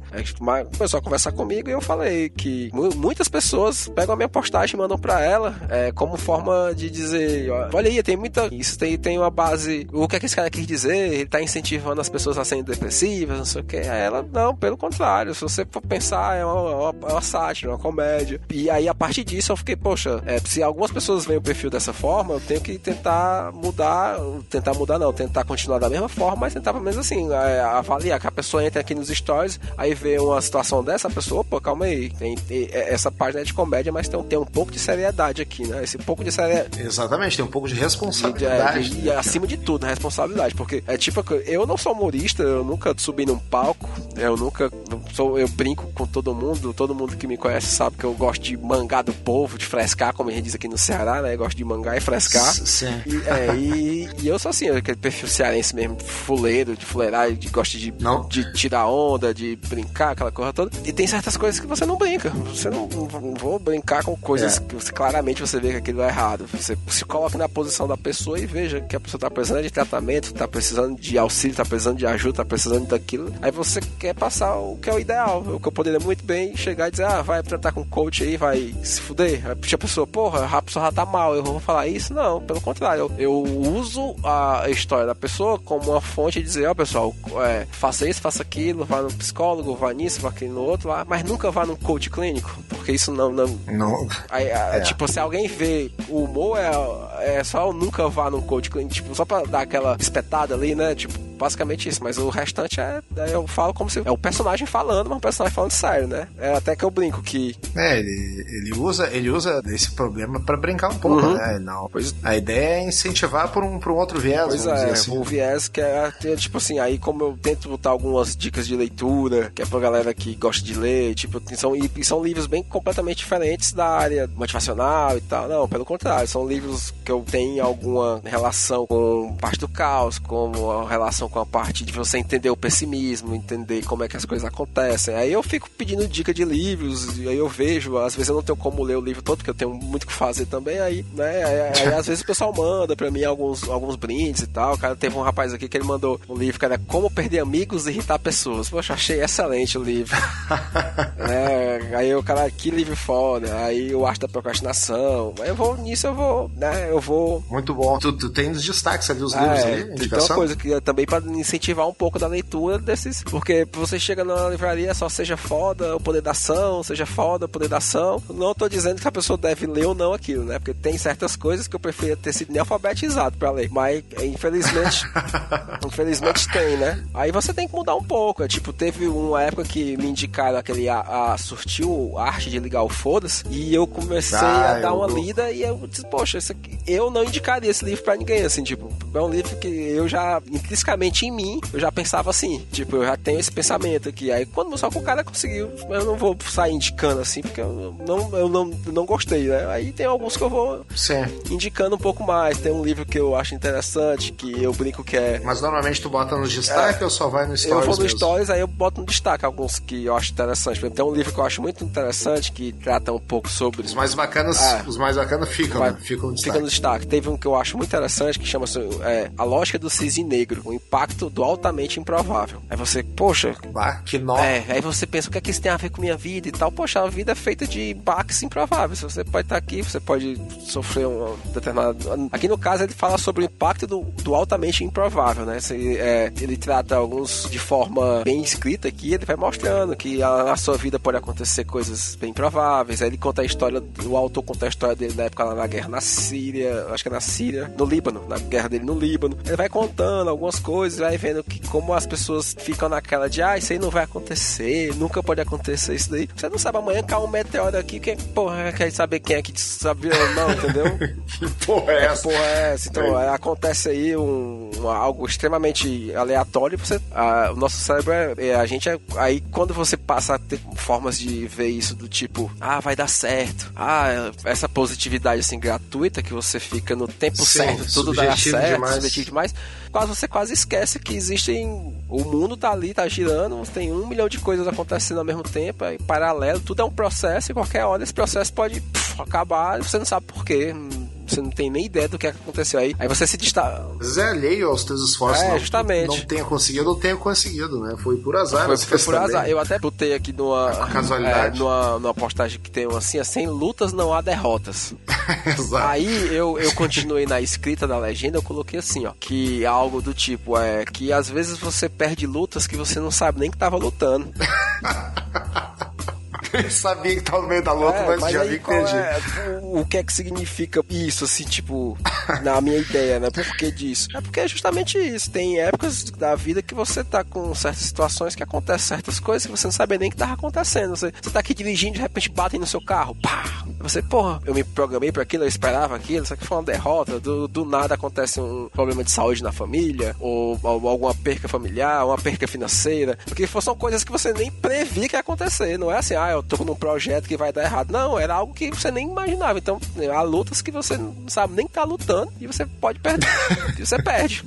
S2: começou a conversar comigo e eu falei que mu- muitas pessoas pegam a minha postagem e mandam pra ela é, como forma de dizer, olha aí, tem muita, isso tem, tem uma base, o que é que esse cara quis dizer? Ele tá incentivando as pessoas a serem depressivas, não sei o que. Aí ela, não, pelo contrário, se você for pensar, é uma, uma, uma sátira, uma comédia. E aí, a partir disso, eu fiquei, poxa, é, se algumas pessoas veem o perfil dessa forma, eu tenho que tentar mudar, tentar mudar não, tentar continuar da mesma forma, mas tentar pelo menos assim, é, avaliar que a pessoa entra aqui nos stories, aí vê uma situação dessa, a pessoa, opa, calma aí, tem, tem- é- essa página é de comédia, mas tem, um- tem um pouco de seriedade aqui, né? Esse pouco de seriedade.
S1: Exatamente, tem um pouco de
S2: E,
S1: responsabilidade.
S2: e, e acima de tudo, responsabilidade, porque é tipo, eu não sou humorista, eu nunca subi num palco, eu nunca eu sou, eu brinco com todo mundo, todo mundo que me conhece sabe que eu gosto de mangar do povo, de frescar, como a gente diz aqui no Ceará, né? Eu gosto de mangar e frescar.
S1: Sim.
S2: E, é, e, e eu sou assim, aquele perfil cearense mesmo, fuleiro, de fuleirar, de gosta de,
S1: Não.
S2: De tirar onda, de brincar, aquela coisa toda. E tem certas coisas que você não brinca. Você não, não vou brincar com coisas
S1: É.
S2: que você, claramente você vê que aquilo é errado. Você se coloca na posição da pessoa e veja que a pessoa tá precisando de tratamento, tá precisando de auxílio, tá precisando de ajuda, tá precisando daquilo. Aí você quer passar o que é o ideal. O que eu poderia muito bem chegar e dizer, ah, vai tratar com coach aí, vai se fuder. Aí a pessoa, porra, a pessoa já tá mal, eu vou falar isso? Não, pelo contrário. Eu, eu uso a história da pessoa como uma fonte de dizer, ó, pessoal, é, faça isso, faça aquilo, vá no psicólogo, vá nisso, vá aquilo no outro lá, mas nunca vá num coach clínico, porque isso não, não,
S1: Não,
S2: Aí,
S1: É.
S2: Tipo, se alguém vê o humor, é, é só eu nunca vá num coach clínico, tipo, só pra dar aquela espetada ali, né? Tipo, basicamente isso. Mas o restante é, é- eu falo como se é o personagem falando, mas o personagem falando sério, né? É até que eu brinco que.
S1: É, ele, ele usa ele usa esse problema pra brincar um pouco,
S2: Uhum.
S1: né? Não.
S2: Pois-
S1: A ideia é incentivar por um, por um outro viés,
S2: Pois é,
S1: assim.
S2: o viés que é, tipo assim, aí como eu tento botar algumas dicas de leitura, que é pra galera que gosta de ler, tipo, são, e são livros bem completamente diferentes da área motivacional e tal. Não, pelo contrário, são livros que eu tenho alguma relação com parte do caos, com a relação com a parte de você entender o pessimismo, entender como é que as coisas acontecem. Aí eu fico pedindo dica de livros, e aí eu vejo, às vezes eu não tenho como ler o livro todo, porque eu tenho muito o que fazer também, aí, né? Aí, aí, às vezes o pessoal manda pra mim alguns, alguns brindes e tal. Cara, teve um rapaz aqui que ele mandou um livro que era Como Perder Amigos e Irritar Pessoas. Poxa, achei excelente o livro. é, aí o cara, que livro foda. Aí o Arte da Procrastinação. Eu vou, nisso eu vou, né? Eu vou.
S1: Muito bom. Tu, tu tem os destaques ali, os
S2: é,
S1: livros ali,
S2: Tem uma coisa que é também para incentivar um pouco da leitura desses. Porque você chega na livraria, só seja foda o poder da ação, seja foda o poder da ação. Não tô dizendo que a pessoa deve ler ou não aquilo, né? Porque tem certas coisas que eu preferia ter sido nem alfabetizado para ler. Mas, infelizmente, infelizmente tem, né? Aí você tem que mudar um pouco. É, tipo, teve uma época que me indicaram aquele a, a surtiu arte de ligar o foda-se e eu comecei
S1: Ah,
S2: a dar uma lida e eu disse, poxa, isso aqui, eu não indicaria esse livro pra ninguém, assim, tipo, é um livro que eu já, em mim, eu já pensava assim, tipo, eu já tenho esse pensamento aqui. Aí quando só que o cara conseguiu, eu não vou sair indicando assim, porque eu não, eu não, não gostei, né? Aí tem alguns que eu vou
S1: Sim.
S2: indicando um pouco mais. Tem um livro que eu acho interessante, que eu brinco que é
S1: Mas normalmente tu bota nos destaques ou só vai no stories
S2: eu vou no
S1: mesmo?
S2: Stories, aí eu boto no destaque alguns que eu acho interessante. Por exemplo, tem um livro que eu acho muito interessante que trata um pouco sobre.
S1: Os mais bacanas,
S2: Ah.
S1: os mais bacanas ficam,
S2: Vai-
S1: né? ficam no
S2: Fica
S1: destaque.
S2: no destaque. Teve um que eu acho muito interessante que chama-se é, A Lógica do Cisne Negro, o impacto do altamente improvável. Aí você, poxa,
S1: Bah, que nó.
S2: é, aí você pensa o que é que isso tem a ver com minha vida e tal. Poxa, a vida é feita de baques improváveis. Você pode estar aqui, você pode sofrer um determinado. Aqui no caso ele fala sobre o impacto do, do altamente improvável, né? Você, é, ele trata alguns de forma bem escrita aqui, ele vai mostrando que a- na sua vida pode acontecer coisas bem prováveis. Aí ele conta a história, o autor conta a história dele na época lá na guerra na Síria, acho que é na Síria, no Líbano, na guerra dele no Líbano. Ele vai contando algumas coisas, vai vendo que como as pessoas ficam naquela de, ah, isso aí não vai acontecer, nunca pode acontecer isso daí. Você não sabe, amanhã cai um meteoro aqui, quem, porra, quer saber quem é que sabe ou não, entendeu?
S1: Que porra é essa?
S2: Porra, é essa. Então, é, acontece aí um, um- algo extremamente aleatório. Você, a- o nosso cérebro é, é- A gente é. Aí, quando você passa a ter formas de ver isso do tipo, ah, vai dar certo. Ah, essa positividade assim gratuita que você fica no tempo
S1: Sim,
S2: certo, tudo
S1: subjetivo
S2: certo,
S1: demais.
S2: subjetivo demais. Quase você quase esquece que existem. O mundo tá ali, tá girando, tem um milhão de coisas acontecendo ao mesmo tempo, em paralelo, tudo é um processo e qualquer hora esse processo pode pff, acabar você não sabe por quê. Você não tem nem ideia do que aconteceu aí. Aí você se destaca.
S1: Vezes é alheio aos teus esforços.
S2: É,
S1: não,
S2: justamente.
S1: Não tenha conseguido ou tenha conseguido, né? Foi por azar.
S2: Foi, foi por
S1: também.
S2: azar. Eu até botei aqui numa,
S1: Casualidade.
S2: é, numa, numa postagem que tem assim, é, sem lutas não há derrotas.
S1: Exato.
S2: Aí eu, eu continuei na escrita da legenda, eu coloquei assim, ó, que algo do tipo é que às vezes você perde lutas que você não sabe nem que tava lutando.
S1: Eu sabia que tava no meio da luta,
S2: É,
S1: mas, já
S2: aí
S1: vi que perdi.
S2: é, o, o que é que significa isso, assim, tipo, na minha ideia, né? Por que disso? É porque é justamente isso. Tem épocas da vida que você tá com certas situações que acontecem certas coisas que você não sabe nem que tava acontecendo. Você, você tá aqui dirigindo, de repente batem no seu carro, pá! Você, porra, eu me programei para aquilo, eu esperava aquilo, isso aqui foi uma derrota. Do, do nada acontece um problema de saúde na família, ou, ou alguma perca familiar, uma perca financeira. Porque são coisas que você nem previa que ia acontecer. Não é assim, ah, eu tô num projeto que vai dar errado. Não, era algo que você nem imaginava. Então, há lutas que você não sabe nem tá lutando e você pode perder. e você perde.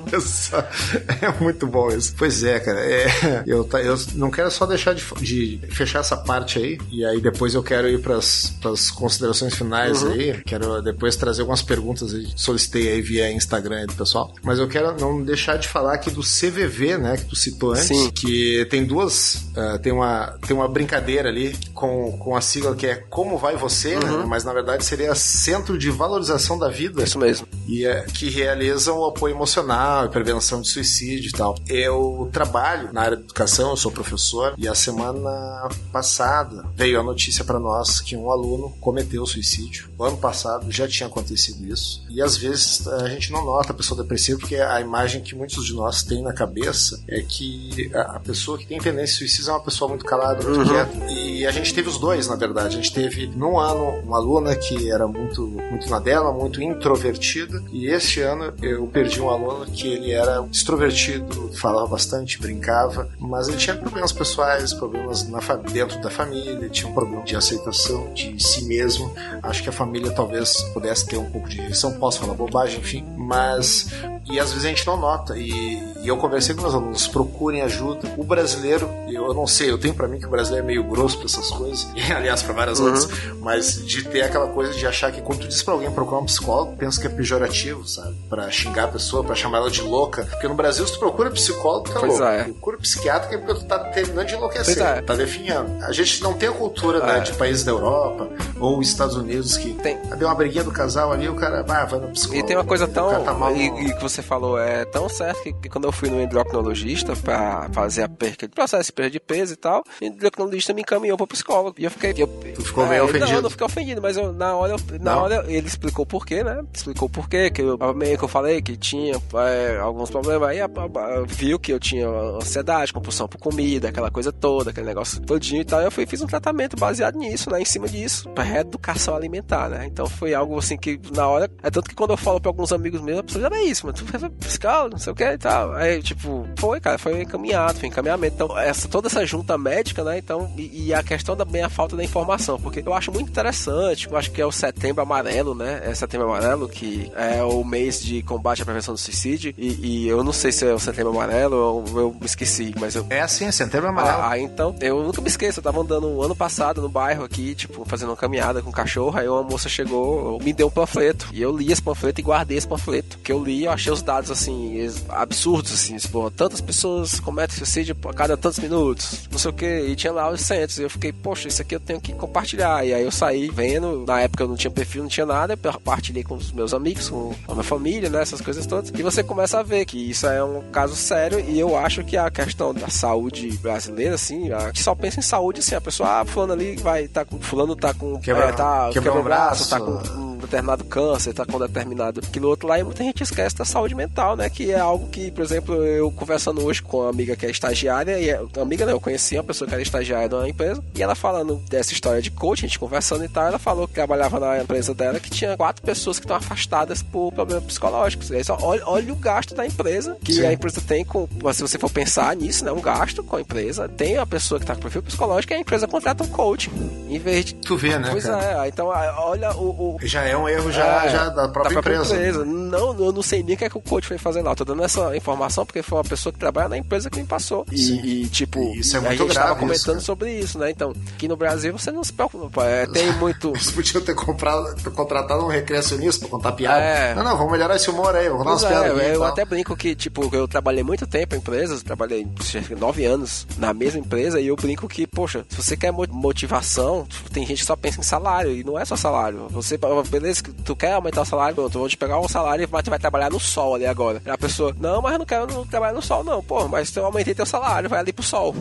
S1: É muito bom isso. Pois é, cara. É, eu, tá- eu não quero só deixar de, de fechar essa parte aí. E aí depois eu quero ir para as considerações finais
S2: Uhum.
S1: aí. Quero depois trazer algumas perguntas aí. Solicitei aí via Instagram aí do pessoal. Mas eu quero não deixar de falar aqui do CVV, né? Que tu citou antes.
S2: Sim.
S1: Que tem duas. ah, tem, uma, tem uma brincadeira ali com, com a sigla que é Como Vai Você,
S2: Uhum.
S1: né? Mas na verdade seria Centro de Valorização da Vida
S2: Isso mesmo.
S1: E é, que realizam o apoio emocional e prevenção de suicídio e tal. Eu trabalho na área de educação, eu sou professor, e a semana passada veio a notícia para nós que um aluno cometeu suicídio. O ano passado já tinha acontecido isso. E às vezes a gente não nota a pessoa depressiva porque a imagem que muitos de nós têm na cabeça é que a pessoa que tem tendência suicida é uma pessoa muito calada, muito quieta. E a gente teve os dois, na verdade. A gente teve, num ano, uma aluna que era muito, muito na dela, muito introvertida. E este ano eu perdi um aluno que ele era extrovertido, falava bastante, brincava, mas ele tinha problemas pessoais, problemas na, dentro da família, tinha um problema de aceitação de si mesmo. Acho que a família talvez pudesse ter um pouco de rejeição, posso falar bobagem, enfim, mas e às vezes a gente não nota. E, e eu conversei com meus alunos, procurem ajuda. O brasileiro, eu não sei, eu tenho para mim que o brasileiro é meio grosso pra essas coisas, e, aliás, para várias uhum. outras, mas de ter aquela coisa de achar que quando tu diz pra alguém procurar um psicólogo, pensa que é pejorativo, sabe? Pra xingar a pessoa, pra chamar ela de louca. Porque no Brasil, se tu procura psicólogo, tá louco. É. Procura psiquiatra, é porque tu tá terminando de enlouquecer, é. tá definhando. A gente não tem a cultura né, é. né, de países da Europa ou Estados Unidos que tem. deu uma briguinha do casal ali, o cara ah, vai no psicólogo.
S2: E tem uma coisa tão. Tá e, e, que você falou é tão certo que, que, quando eu fui no endocrinologista pra fazer a perca de processo perda de peso e tal, o endocrinologista me encaminhou pro psicólogo. E eu fiquei. Eu,
S1: tu ficou meio é, ofendido?
S2: Não, eu não fiquei ofendido, mas eu, na hora, na hora ele explicou por quê, né? Explicou por quê, que eu, meio que eu falei que tinha é, alguns problemas. Aí a, a, viu que eu tinha ansiedade, compulsão por comida, aquela coisa toda, aquele negócio todinho e tal. Eu fui fiz um tratamento baseado nisso, né? Em cima disso, pra reeducação alimentar, né? Então foi algo assim que na hora. É tanto que quando eu falo pra alguns amigos meus, a pessoa já é isso, mas tu fiscal, não sei o que e tal. Aí, tipo, foi, cara, foi encaminhado, foi encaminhamento. Então, essa, toda essa junta médica, né? Então, e, e a questão também a falta da informação, porque eu acho muito interessante, eu acho que é o setembro amarelo, né? É setembro amarelo, que é o mês de combate à prevenção do suicídio. E, e eu não sei se é o setembro amarelo, eu, eu me esqueci, mas eu.
S1: É assim, é setembro amarelo.
S2: Ah, então, eu nunca me esqueço, eu tava andando ano passado no bairro aqui, tipo, fazendo uma caminhada com um cachorro, aí uma moça chegou, me deu um panfleto. E eu li esse panfleto e guardei esse panfleto. Que eu li, eu achei os dados assim, absurdos, assim, tipo, tantas pessoas cometem suicídio a cada tantos minutos, não sei o que, e tinha lá os centros. E eu fiquei, poxa, isso aqui eu tenho que compartilhar. E aí eu saí vendo, na época eu não tinha perfil, não tinha nada, eu compartilhei com os meus amigos, a minha família, né, essas coisas todas. E você começa a ver que isso é um caso sério e eu acho que a questão da saúde brasileira, assim, a gente só pensa em saúde, assim, a pessoa, ah, fulano ali vai, tá com, fulano tá com,
S1: quebra,
S2: é, tá,
S1: quebra, quebra o braço,
S2: tá com determinado câncer, tá com determinado aquilo outro lá, e muita gente esquece da saúde mental, né? Que é algo que, por exemplo, eu conversando hoje com uma amiga que é estagiária, e é, amiga, né? Eu conheci uma pessoa que era estagiária de uma empresa, e ela falando dessa história de coach, a gente conversando e tal, ela falou que trabalhava na empresa dela que tinha quatro pessoas que estão afastadas por problemas psicológicos. E aí só olha, olha o gasto da empresa, que Sim. a empresa tem com. Se você for pensar nisso, né? Um gasto com a empresa, tem a pessoa que tá com perfil psicológico e a empresa contrata um coach. Em vez de.
S1: Tu vê, né?
S2: Pois
S1: cara?
S2: é, então olha o, o.
S1: Já é um erro já, é, já da própria, da própria empresa. empresa.
S2: Não, eu não sei nem o que, é que o coach foi fazer lá. Eu tô dando essa informação porque foi uma pessoa que trabalha na empresa que me passou. E, e, tipo,
S1: isso é
S2: muito
S1: a gente
S2: grave, tava comentando isso, sobre isso, né? Então, aqui no Brasil você não se preocupa. É, tem muito.
S1: Eles podiam ter comprado, contratado um recreacionista pra contar piada. É... Não, não, vamos melhorar esse humor aí, vamos contar umas é, piadas.
S2: Eu até brinco que, tipo, eu trabalhei muito tempo em empresas, trabalhei nove anos na mesma empresa e eu brinco que, poxa, se você quer motivação, tem gente que só pensa em salário e não é só salário. Você, beleza, tu quer aumentar o salário, pronto, vou te pegar um salário e tu vai trabalhar no sol ali agora. E a pessoa, não, mas eu não quero não trabalhar no sol, não, pô, mas eu aumentei teu salário, vai ali pro sol.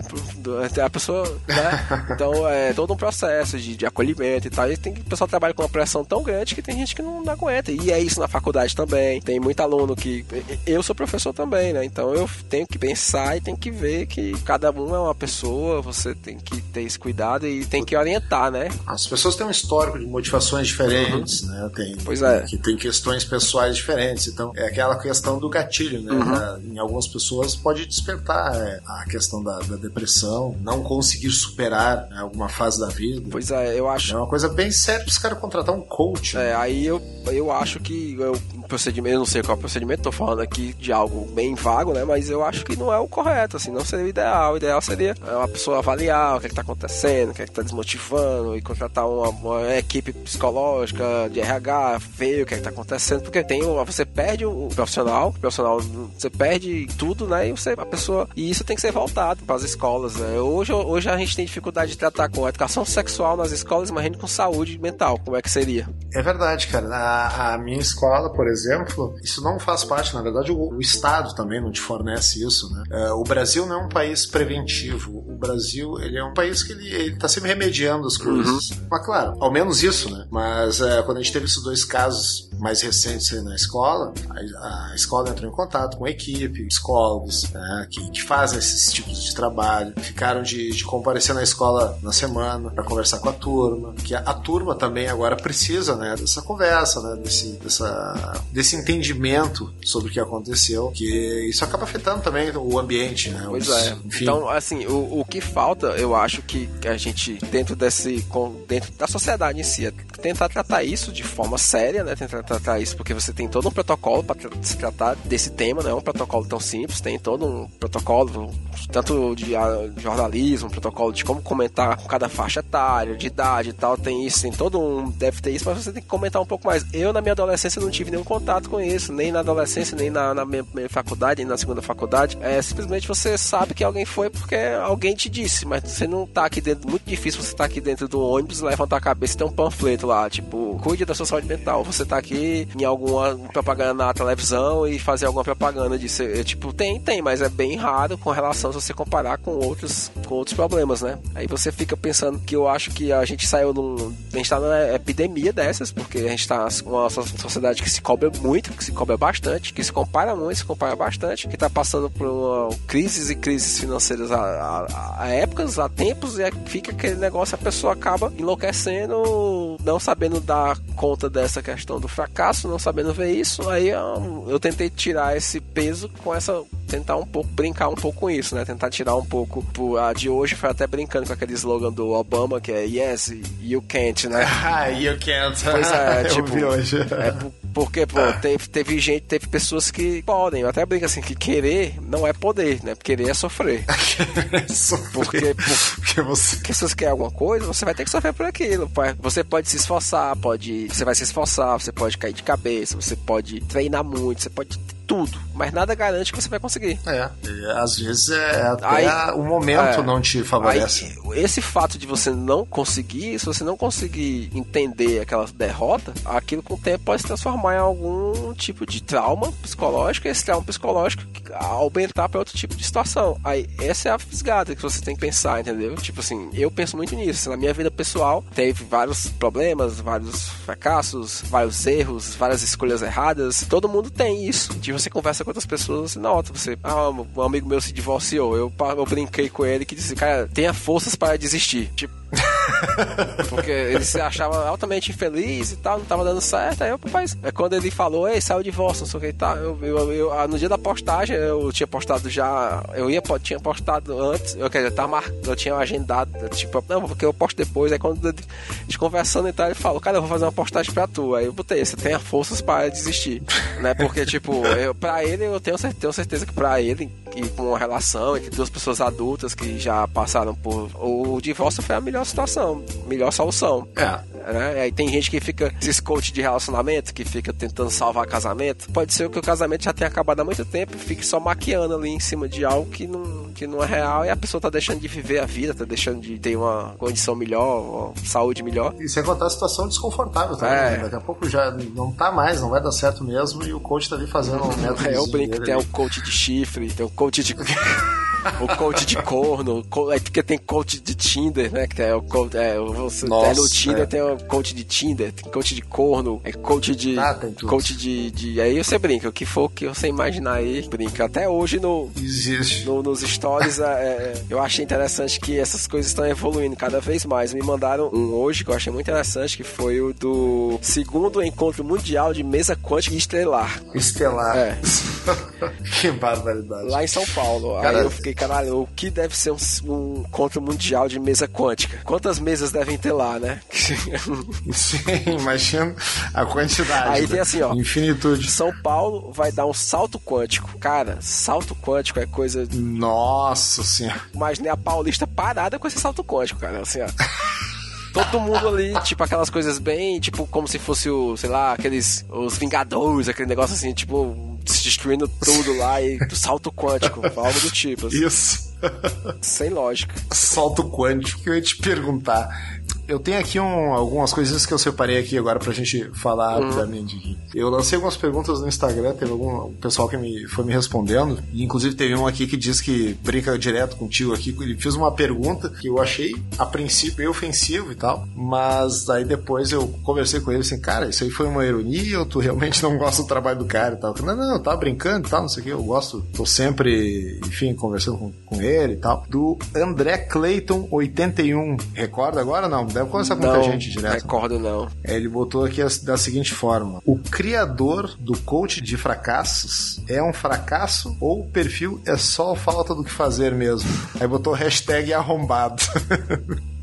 S2: A pessoa, né? Então é todo um processo de, de acolhimento e tal. E tem que o pessoal trabalha com uma pressão tão grande que tem gente que não, não aguenta. E é isso na faculdade também. Tem muito aluno que. Eu sou professor também, né? Então eu tenho que pensar e tem que ver que cada um é uma pessoa, você tem que ter esse cuidado e tem que orientar, né?
S1: As pessoas têm um histórico de motivações diferentes. Né? Tem,
S2: pois é.
S1: Que tem questões pessoais diferentes. Então, é aquela questão do gatilho, né? Uhum. Em algumas pessoas pode despertar é, a questão da, da, depressão, não conseguir superar né, alguma fase da vida.
S2: Pois é, eu acho.
S1: É uma coisa bem séria para os caras contratar um coach.
S2: É, né? aí eu, eu acho que eu, procedimento, eu não sei qual é o procedimento, tô falando aqui de algo bem vago, né? Mas eu acho que não é o correto, assim, não seria o ideal. O ideal seria uma pessoa avaliar o que é que tá acontecendo, o que é que tá desmotivando e contratar uma, uma equipe psicológica de RH, ver o que é que tá acontecendo, porque tem você perde o profissional, o profissional, você perde tudo, né? E você, a pessoa, e isso tem que ser voltado para as escolas, né? Hoje, hoje a gente tem dificuldade de tratar com educação sexual nas escolas, imagine com saúde mental, como é que seria?
S1: É verdade, cara. A, a minha escola, por exemplo, isso não faz parte, na verdade, o, o Estado também não te fornece isso, né? É, o Brasil não é um país preventivo. O Brasil, ele é um país que ele, ele tá sempre remediando as coisas. Uhum. Mas claro, ao menos isso, né? Mas é, quando a gente teve esses dois casos mais recentes na escola, a, a, escola entrou em contato com a equipe, psicólogos, né, que, que, fazem esses tipos de trabalho, ficaram de, de comparecer na escola na semana para conversar com a turma, que a, a, turma também agora precisa, né, dessa conversa, né, desse, dessa, desse entendimento sobre o que aconteceu, que isso acaba afetando também o ambiente, né?
S2: Pois os, é. Enfim. Então, assim, o, o que falta, eu acho que a gente, dentro desse, dentro da sociedade em si, tentar tratar isso de forma séria, né? Tentar tratar isso porque você tem todo um protocolo para se tratar desse tema, não é um protocolo tão simples, tem todo um protocolo, tanto de jornalismo, um protocolo de como comentar com cada faixa etária, de idade e tal, tem isso, tem todo um. Deve ter isso, mas você tem que comentar um pouco mais. Eu, na minha adolescência, não tive nenhum contato com isso, nem na adolescência, nem na, na minha, minha faculdade, nem na segunda faculdade. É simplesmente você sabe que alguém foi porque alguém te disse, mas você não tá aqui dentro. Muito difícil você tá aqui dentro do ônibus, levantar a cabeça e tem um panfleto lá, tipo, cuide da sua saúde mental. Você tá aqui em alguma propaganda na televisão e fazer alguma propaganda disso. É, tipo, tem, tem, mas é bem raro com relação se você comparar com outros, com outros problemas, né? Aí você fica pensando que eu acho que a gente saiu num. A gente tá numa epidemia dessas, porque a gente tá uma sociedade que se cobra muito, que se cobra bastante, que se compara muito, se compara bastante, que tá passando por uma, crises e crises financeiras há, há, há épocas, há tempos, e fica aquele negócio, a pessoa acaba enlouquecendo, não sabendo dar conta dessa questão do fracasso, não sabendo ver isso. Aí eu, eu tentei tirar esse peso com essa tentar um pouco brincar um pouco com isso, né? Tentar tirar um pouco. A de hoje foi até brincando com aquele slogan do Obama que é Yes, you can't, né?
S1: Ah, you can't.
S2: Pois é, tipo, eu vi hoje. É porque, pô, teve, teve gente, teve pessoas que podem, eu até brinco assim, que querer não é poder, né? Querer é sofrer.
S1: querer é sofrer.
S2: Porque, por, porque você. Porque se você quer alguma coisa, você vai ter que sofrer por aquilo. Você pode se esforçar, pode. Você vai se esforçar, você pode cair de cabeça, você pode treinar muito, você pode tudo, mas nada garante que você vai conseguir.
S1: É, às vezes é até aí, o momento é, não te favorece.
S2: Aí, esse fato de você não conseguir, se você não conseguir entender aquela derrota, aquilo com o tempo pode se transformar em algum tipo de trauma psicológico, e esse trauma psicológico aumentar para outro tipo de situação. Aí, essa é a fisgada que você tem que pensar, entendeu? Tipo assim, eu penso muito nisso. Na minha vida pessoal, teve vários problemas, vários fracassos, vários erros, várias escolhas erradas. Todo mundo tem isso. De você conversa com outras pessoas, você nota, você, ah, um amigo meu se divorciou, eu, eu brinquei com ele que disse, cara, tenha forças para desistir. Tipo, Porque ele se achava altamente infeliz e tal, não tava dando certo. Aí o papai, é quando ele falou, ei, saiu de divórcio, não sei o que e tal. Eu, eu, eu, ah, no dia da postagem, eu tinha postado já. Eu ia, tinha postado antes, eu, quer dizer, tava mar, eu tinha agendado, tipo, não, porque eu posto depois. Aí quando a gente conversando e tal, ele falou, cara, eu vou fazer uma postagem pra tu. Aí eu botei, você tenha forças para desistir, né? Porque, tipo, eu, pra ele, eu tenho, tenho certeza que pra ele, e com uma relação entre duas pessoas adultas que já passaram por. O divórcio foi a melhor situação, melhor solução.
S1: É.
S2: Né? Aí tem gente que fica, esses coach de relacionamento, que fica tentando salvar casamento. Pode ser que o casamento já tenha acabado há muito tempo e fique só maquiando ali em cima de algo que não, que não é real e a pessoa tá deixando de viver a vida, tá deixando de ter uma condição melhor, uma saúde melhor.
S1: E sem contar a situação desconfortável também. É. Né? Daqui a pouco já não tá mais, não vai dar certo mesmo e o coach tá ali fazendo um método.
S2: É, eu brinco, tem o coach de chifre, tem o coach de. o coach de corno, é porque tem coach de Tinder, né? Que é o coach, é, você Nossa, no Tinder é. tem o coach de Tinder, tem coach de corno, é coach de ah, coach de, de aí você brinca, o que for que você imaginar aí, brinca. Até hoje no,
S1: Existe.
S2: no nos stories é, é, eu achei interessante que essas coisas estão evoluindo cada vez mais. Me mandaram um hoje que eu achei muito interessante que foi o do segundo encontro mundial de mesa quântica estelar.
S1: Estelar.
S2: É.
S1: que barbaridade.
S2: Lá em São Paulo. Cara, aí eu fiquei caralho, o que deve ser um, um encontro mundial de mesa quântica? Quantas mesas devem ter lá, né?
S1: Sim, imagina a quantidade.
S2: Aí tem assim, ó.
S1: Infinitude.
S2: São Paulo vai dar um salto quântico. Cara, salto quântico é coisa.
S1: Nossa senhora.
S2: Imaginei a Paulista parada com esse salto quântico, cara. Assim, ó. todo mundo ali, tipo, aquelas coisas bem, tipo, como se fosse o, sei lá, aqueles, os Vingadores, aquele negócio assim, tipo, destruindo tudo lá e salto quântico, algo do tipo.
S1: Assim. Isso.
S2: Sem lógica.
S1: Salto quântico, que eu ia te perguntar. Eu tenho aqui um, algumas coisinhas que eu separei aqui agora pra gente falar uhum. rapidamente. Eu lancei algumas perguntas no Instagram, teve algum pessoal que me, foi me respondendo, e inclusive teve um aqui que diz que brinca direto contigo aqui. Ele fez uma pergunta que eu achei, a princípio, meio ofensivo e tal, mas aí depois eu conversei com ele assim, cara, isso aí foi uma ironia ou tu realmente não gosta do trabalho do cara e tal? Não, não, eu tava brincando e tal, não sei o que, eu gosto, tô sempre, enfim, conversando com, com ele e tal. Do André Clayton 81, recorda agora? Não, deve conversar com não, muita gente direto.
S2: recordo não.
S1: Ele botou aqui da seguinte forma: O criador do coach de fracassos é um fracasso ou o perfil é só falta do que fazer mesmo? Aí botou hashtag arrombado.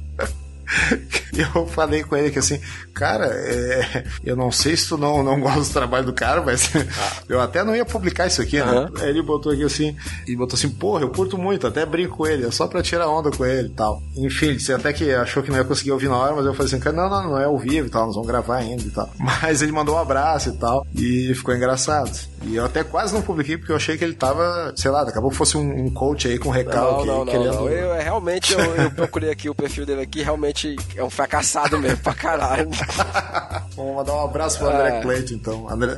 S1: eu falei com ele que assim, cara, é, eu não sei se tu não, não gosta do trabalho do cara, mas eu até não ia publicar isso aqui, né? Aí ele botou aqui assim, e botou assim, porra, eu curto muito, até brinco com ele, é só pra tirar onda com ele e tal. Enfim, disse até que achou que não ia conseguir ouvir na hora, mas eu falei assim, cara, não, não, não é ao vivo e tal, nós vamos gravar ainda e tal. Mas ele mandou um abraço e tal, e ficou engraçado. E eu até quase não publiquei porque eu achei que ele tava, sei lá, acabou que fosse um, um coach aí com recalque.
S2: Não, não, não,
S1: querendo...
S2: não. Eu, é, realmente, eu, eu, procurei aqui o perfil dele aqui, realmente é um fracassado mesmo, pra caralho.
S1: Vamos mandar um abraço pro André é. Cleiton, então. André...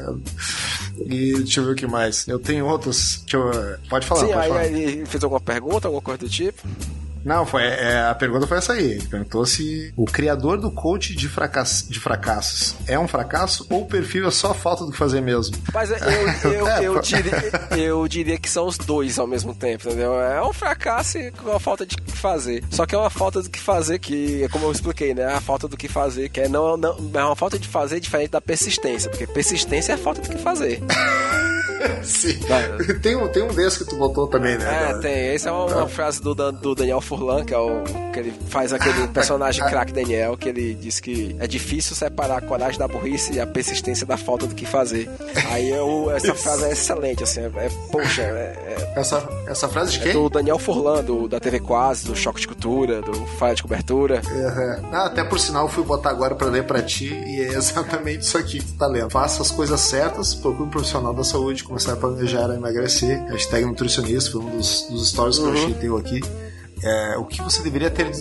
S1: E deixa eu ver o que mais. Eu tenho outros. Eu... Pode falar,
S2: Sim,
S1: pode
S2: aí,
S1: falar.
S2: ele fez alguma pergunta, alguma coisa do tipo?
S1: Não, foi, é, a pergunta foi essa aí. Ele perguntou se o criador do coach de, fracass, de fracassos é um fracasso ou o perfil é só falta do que fazer mesmo?
S2: Mas eu, eu, é, eu, diria, eu diria que são os dois ao mesmo tempo, entendeu? É um fracasso com a falta de fazer. Só que é uma falta do que fazer que, é como eu expliquei, né? A falta do que fazer, que é, não, não, é uma falta de fazer diferente da persistência, porque persistência é a falta do que fazer.
S1: Sim. Tem um, tem um desses que tu botou também, né?
S2: É, tem. Essa é uma, uma, frase do, do Daniel Furlan, que é o que ele faz aquele personagem craque Daniel, que ele diz que é difícil separar a coragem da burrice e a persistência da falta do que fazer. Aí eu, essa frase é excelente, assim, é, é poxa, é,
S1: é, essa, essa frase de quem? É
S2: do Daniel Furlan, do, da TV Quase, do Choque de Cultura, do Falha de Cobertura.
S1: Uhum. Ah, até por sinal, fui botar agora pra ler pra ti e é exatamente isso aqui que tu tá lendo. Faça as coisas certas, procure um profissional da saúde, começar a planejar a emagrecer. Hashtag nutricionista, foi um dos, dos stories uhum. que eu achei teu aqui é, o que você deveria ter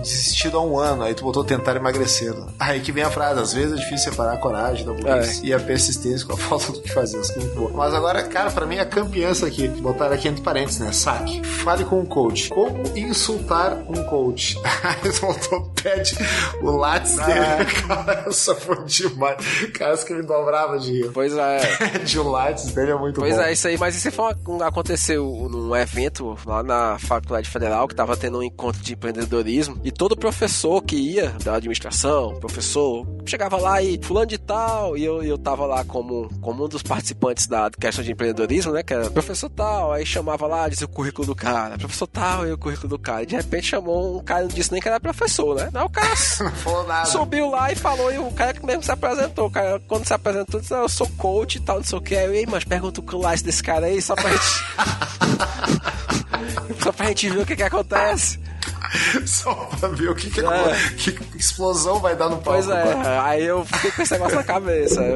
S1: desistido há um ano, aí tu botou tentar emagrecer. Né? Aí que vem a frase, às vezes é difícil separar a coragem da burrice é. e a persistência com a falta do que fazer. É muito. Mas agora, cara, pra mim a campeã aqui, botaram aqui entre parênteses, né? Saque. Fale com um coach. Como insultar um coach? Aí tu botou, pede o látis ah. dele. Cara, essa foi demais. Cara, isso que me dobrava de rir.
S2: Pois é.
S1: Pede o látis dele é muito
S2: pois
S1: bom.
S2: Pois é, isso aí. Mas isso foi uma, aconteceu num evento lá na Faculdade Federal que tava estava tendo um encontro de empreendedorismo e todo professor que ia da administração, professor, chegava lá e fulano de tal, e eu, eu tava lá como, como um dos participantes da questão de empreendedorismo, né, que era professor tal, aí chamava lá, dizia o currículo do cara, professor tal e o currículo do cara, e de repente chamou um cara, não disse nem que era professor, né, não, o cara subiu lá e falou, e o cara que mesmo se apresentou, o cara, quando se apresentou, disse, eu sou coach e tal, não sei o que, aí, mas pergunta o classe desse cara aí, só pra gente... só pra gente ver o que que acontece.
S1: Só pra ver o que, que, é. que explosão vai dar no palco.
S2: Pois é, aí eu fiquei com esse negócio na cabeça.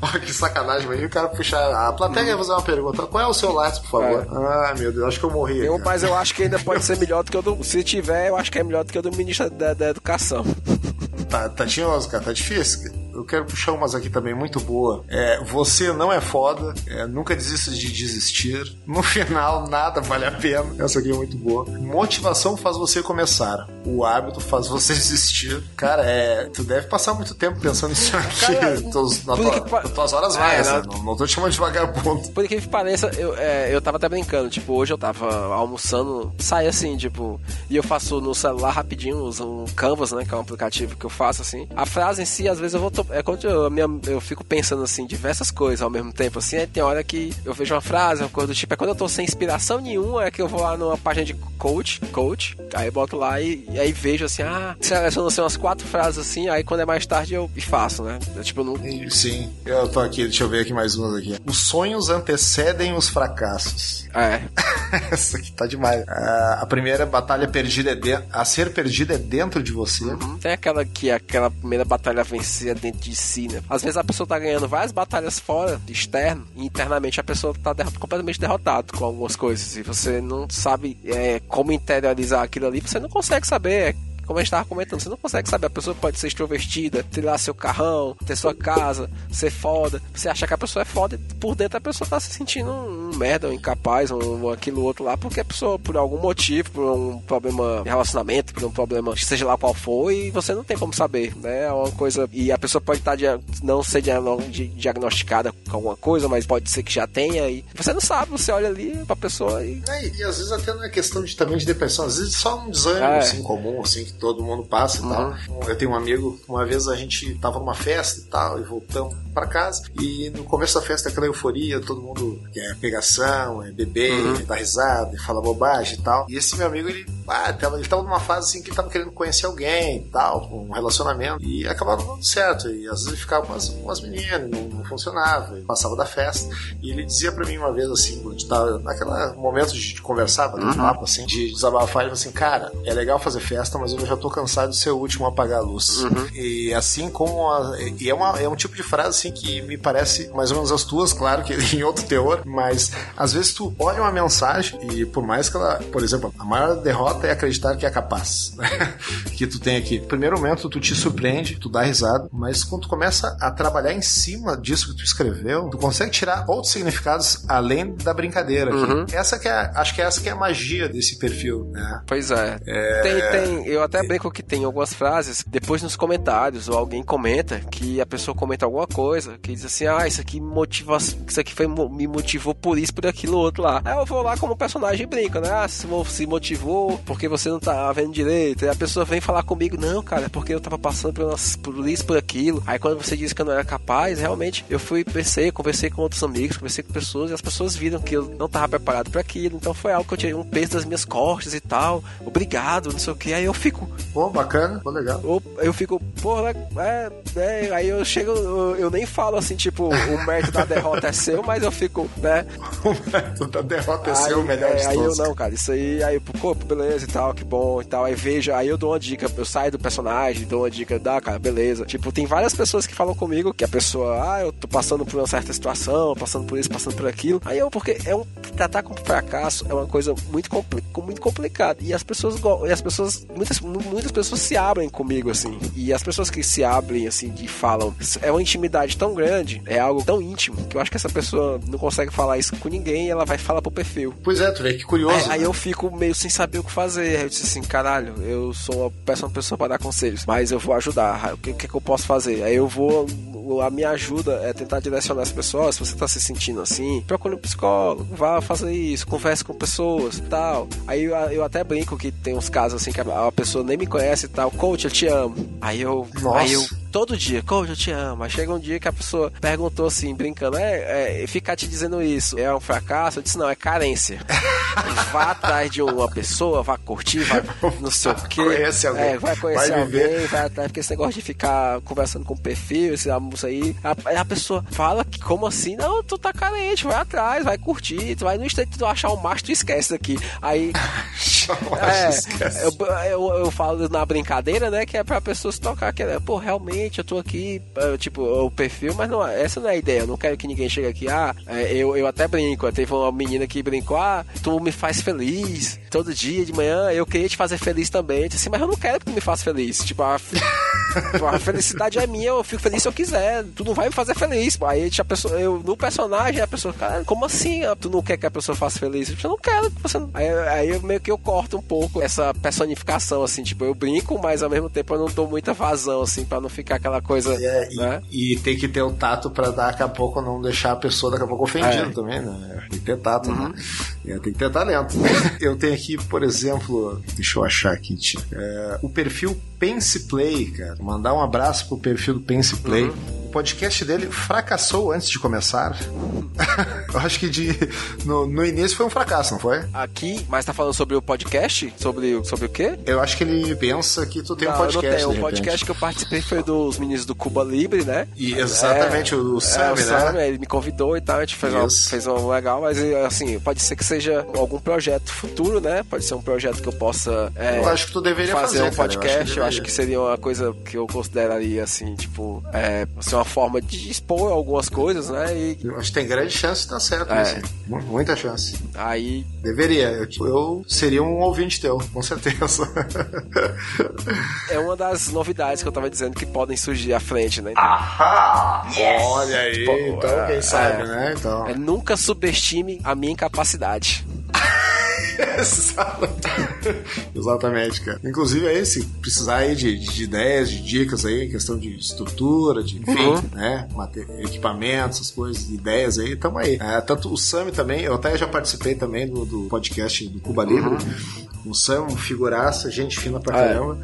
S1: Olha que sacanagem, mas o cara puxar. A plateia hum. fazer uma pergunta: qual é o seu lápis, por favor? É. Ah, meu Deus, acho que eu morri.
S2: Eu, mas eu acho que ainda pode ser melhor do que o do. Se tiver, eu acho que é melhor do que o do ministro da, da Educação.
S1: Tá, tá tinhoso, cara, tá difícil eu quero puxar umas aqui também muito boa. É, você não é foda, é, nunca desista de desistir. No final, nada vale a pena. Essa aqui é muito boa. Motivação faz você começar. O hábito faz você desistir. Cara, é, tu deve passar muito tempo pensando nisso aqui. Cara, na tua, tuas horas é, vai, né? não, não tô te chamando de vagabundo.
S2: Por que pareça, eu, é, eu tava até brincando. Tipo, hoje eu tava almoçando, sai assim, tipo, e eu faço no celular rapidinho, uso um Canvas, né? Que é um aplicativo que eu faço assim. A frase em si, às vezes eu vou é quando eu, minha, eu fico pensando assim, diversas coisas ao mesmo tempo, assim, aí tem hora que eu vejo uma frase, uma coisa do tipo, é quando eu tô sem inspiração nenhuma, é que eu vou lá numa página de coach, coach, aí boto lá e, e aí vejo assim, ah, seleciono assim, umas quatro frases assim, aí quando é mais tarde eu faço, né? Eu, tipo, não...
S1: Sim, eu tô aqui, deixa eu ver aqui mais umas aqui. Os sonhos antecedem os fracassos.
S2: É.
S1: Essa aqui tá demais. Uh, a primeira batalha perdida é de... a ser perdida é dentro de você.
S2: Uhum. Tem aquela que aquela primeira batalha a vencer é dentro de si, né? Às vezes a pessoa tá ganhando várias batalhas fora, externo, e internamente a pessoa tá completamente derrotado com algumas coisas. E você não sabe é, como interiorizar aquilo ali, você não consegue saber como a gente tava comentando, você não consegue saber. A pessoa pode ser extrovertida, ter lá seu carrão, ter sua casa, ser foda. Você acha que a pessoa é foda e por dentro a pessoa tá se sentindo um, merda, um incapaz, um, aquilo outro lá, porque a pessoa, por algum motivo, por um problema de relacionamento, por um problema, seja lá qual for, e você não tem como saber, né? É uma coisa. E a pessoa pode estar tá, não ser diagnosticada com alguma coisa, mas pode ser que já tenha, e você não sabe, você olha ali pra pessoa e.
S1: É, e às vezes até não é questão de, também de depressão, às vezes só um desânimo é. assim, comum, assim, que todo mundo passa e uhum. tal. Eu tenho um amigo, uma vez a gente tava numa festa e tal, e voltamos para casa, e no começo da festa aquela euforia, todo mundo quer pegação, é beber, uhum. dar risada, fala bobagem e tal. E esse meu amigo, ele ah, ele tava numa fase assim que ele tava querendo conhecer alguém e tal, um relacionamento, e acabava dando certo. E às vezes ele ficava com as, com as meninas, não, não funcionava, passava da festa. E ele dizia pra mim uma vez assim, quando tava naquele momento de, de conversar, bater uhum. papo assim, de desabafar, ele falou assim, cara, é legal fazer festa, mas eu já tô cansado de ser o último a apagar a luz. Uhum. E assim como. A, e é, uma, é um tipo de frase assim que me parece mais ou menos as tuas, claro, que em outro teor, mas às vezes tu olha uma mensagem e por mais que ela, por exemplo, a maior derrota é acreditar que é capaz. que tu tem aqui. Primeiro momento tu te surpreende, tu dá risada, mas quando tu começa a trabalhar em cima disso que tu escreveu, tu consegue tirar outros significados além da brincadeira. Uhum. Essa que é, acho que é essa que é a magia desse perfil, né?
S2: Pois é. é... Tem, tem, eu até brinco que tem algumas frases, depois nos comentários, ou alguém comenta que a pessoa comenta alguma coisa, que diz assim, ah, isso aqui motiva, isso aqui foi, me motivou por isso, por aquilo outro lá. Aí eu vou lá como personagem e brinca, né? Ah, se, motivou porque você não tá vendo direito. E a pessoa vem falar comigo, não, cara, é porque eu tava passando por, umas, por isso, por aquilo. Aí quando você disse que eu não era capaz, realmente eu fui, pensei, conversei com outros amigos, conversei com pessoas, e as pessoas viram que eu não tava preparado para aquilo. Então foi algo que eu tirei um peso das minhas costas e tal. Obrigado, não sei o que. Aí eu fico.
S1: Pô, bacana, pô, legal.
S2: Eu, eu fico, né, é, é, aí eu chego, eu, eu, nem falo assim, tipo, o mérito da derrota é seu, mas eu fico, né?
S1: o mérito da derrota é aí, seu, melhor
S2: é, Aí eu não, cara, isso aí, aí, pô, beleza e tal, que bom e tal. Aí vejo, aí eu dou uma dica, eu saio do personagem, dou uma dica, dá, cara, beleza. Tipo, tem várias pessoas que falam comigo que a pessoa, ah, eu tô passando por uma certa situação, passando por isso, passando por aquilo. Aí eu, porque é um, tratar com fracasso é uma coisa muito, compli muito complicada. E as pessoas, e as pessoas, muitas, muitas pessoas se abrem comigo, assim. E as pessoas que se abrem, assim, e falam, é uma intimidade tão grande, é algo tão íntimo, que eu acho que essa pessoa não consegue falar isso com ninguém e ela vai falar pro perfil.
S1: Pois é, tu vê que curioso. É,
S2: né? Aí eu fico meio sem saber o que fazer. Aí eu disse assim, caralho, eu sou uma péssima pessoa para dar conselhos, mas eu vou ajudar. O que, que, que eu posso fazer? Aí eu vou a minha ajuda é tentar direcionar as pessoas. Se você tá se sentindo assim, procure um psicólogo, vá fazer isso, converse com pessoas tal. Aí eu, eu até brinco que tem uns casos assim que a, a pessoa nem me conhece e tal. Coach, eu te amo. Aí eu. Nossa. Aí eu todo dia, coach, eu te amo. Aí chega um dia que a pessoa perguntou assim, brincando, é, é ficar te dizendo isso é um fracasso? Eu disse, não, é carência. vá atrás de uma pessoa, vá curtir, vai não sei o quê.
S1: Conhece alguém.
S2: É, vai conhecer vai alguém, vai atrás, porque esse negócio de ficar conversando com o perfil, esse isso aí, a, a pessoa fala que, como assim? Não, tu tá carente, vai atrás, vai curtir, tu vai no instante tu achar um macho, tu esquece daqui. Aí. é, eu, eu, eu, falo na brincadeira, né, que é pra pessoa se tocar, que é, pô, realmente, eu tô aqui, tipo, o perfil, mas não, essa não é a ideia, eu não quero que ninguém chegue aqui, ah, é, eu, eu até brinco, teve uma menina que brincou, ah, tu me faz feliz, todo dia de manhã, eu queria te fazer feliz também, eu disse assim, mas eu não quero que tu me faça feliz, tipo, a, a felicidade é minha, eu fico feliz se eu quiser, tu não vai me fazer feliz. Aí a pessoa, eu, no personagem, a pessoa, cara, como assim? Tu não quer que a pessoa faça feliz? Eu não quero que você. Aí, aí meio que eu corto um pouco essa personificação, assim, tipo, eu brinco, mas ao mesmo tempo eu não dou muita vazão, assim, pra não ficar aquela coisa.
S1: É, né? e, e, tem que ter o tato pra daqui a pouco não deixar a pessoa daqui a pouco ofendida é. também, né? Tem que ter tato, né? uhum. né? Tem que ter talento. eu tenho aqui, por exemplo, deixa eu achar aqui, é, o perfil Pense Play, cara. Mandar um abraço pro perfil do Pense Play. Uhum o podcast dele fracassou antes de começar. eu acho que de, no, no, início foi um fracasso, não foi?
S2: Aqui, mas tá falando sobre o podcast? Sobre, sobre o quê?
S1: Eu acho que ele pensa que tu tem não, um podcast. Eu
S2: não tenho. O podcast que eu participei foi dos meninos do Cuba Libre, né?
S1: E exatamente, é, o Sam, é, o Sam,
S2: né? Ele me convidou e tal, a gente fez, uma, fez um legal, mas assim, pode ser que seja algum projeto futuro, né? Pode ser um projeto que eu possa. É,
S1: eu acho que tu deveria
S2: fazer.
S1: fazer
S2: um podcast, eu acho, eu acho, que seria uma coisa que eu consideraria assim, tipo, é, assim, uma forma de expor algumas coisas, né? E...
S1: Eu acho que tem grande chance de dar certo, é. assim. Muita chance.
S2: Aí.
S1: Deveria. Eu, eu seria um ouvinte teu, com certeza.
S2: é uma das novidades que eu tava dizendo que podem surgir à frente, né?
S1: Ahá! Yes. Olha aí, Pô, então quem é, sabe,
S2: é,
S1: né? Então.
S2: É, nunca subestime a minha incapacidade.
S1: Exatamente, cara. Inclusive aí, se precisar aí de, de, ideias, de dicas aí, questão de estrutura, de enfim, uhum. né? Equipamentos, essas coisas, ideias aí, tamo aí. É, tanto o Sami também, eu até já participei também do, do podcast do Cuba Livre. Uhum um Sam, um figuraça, gente fina pra caramba.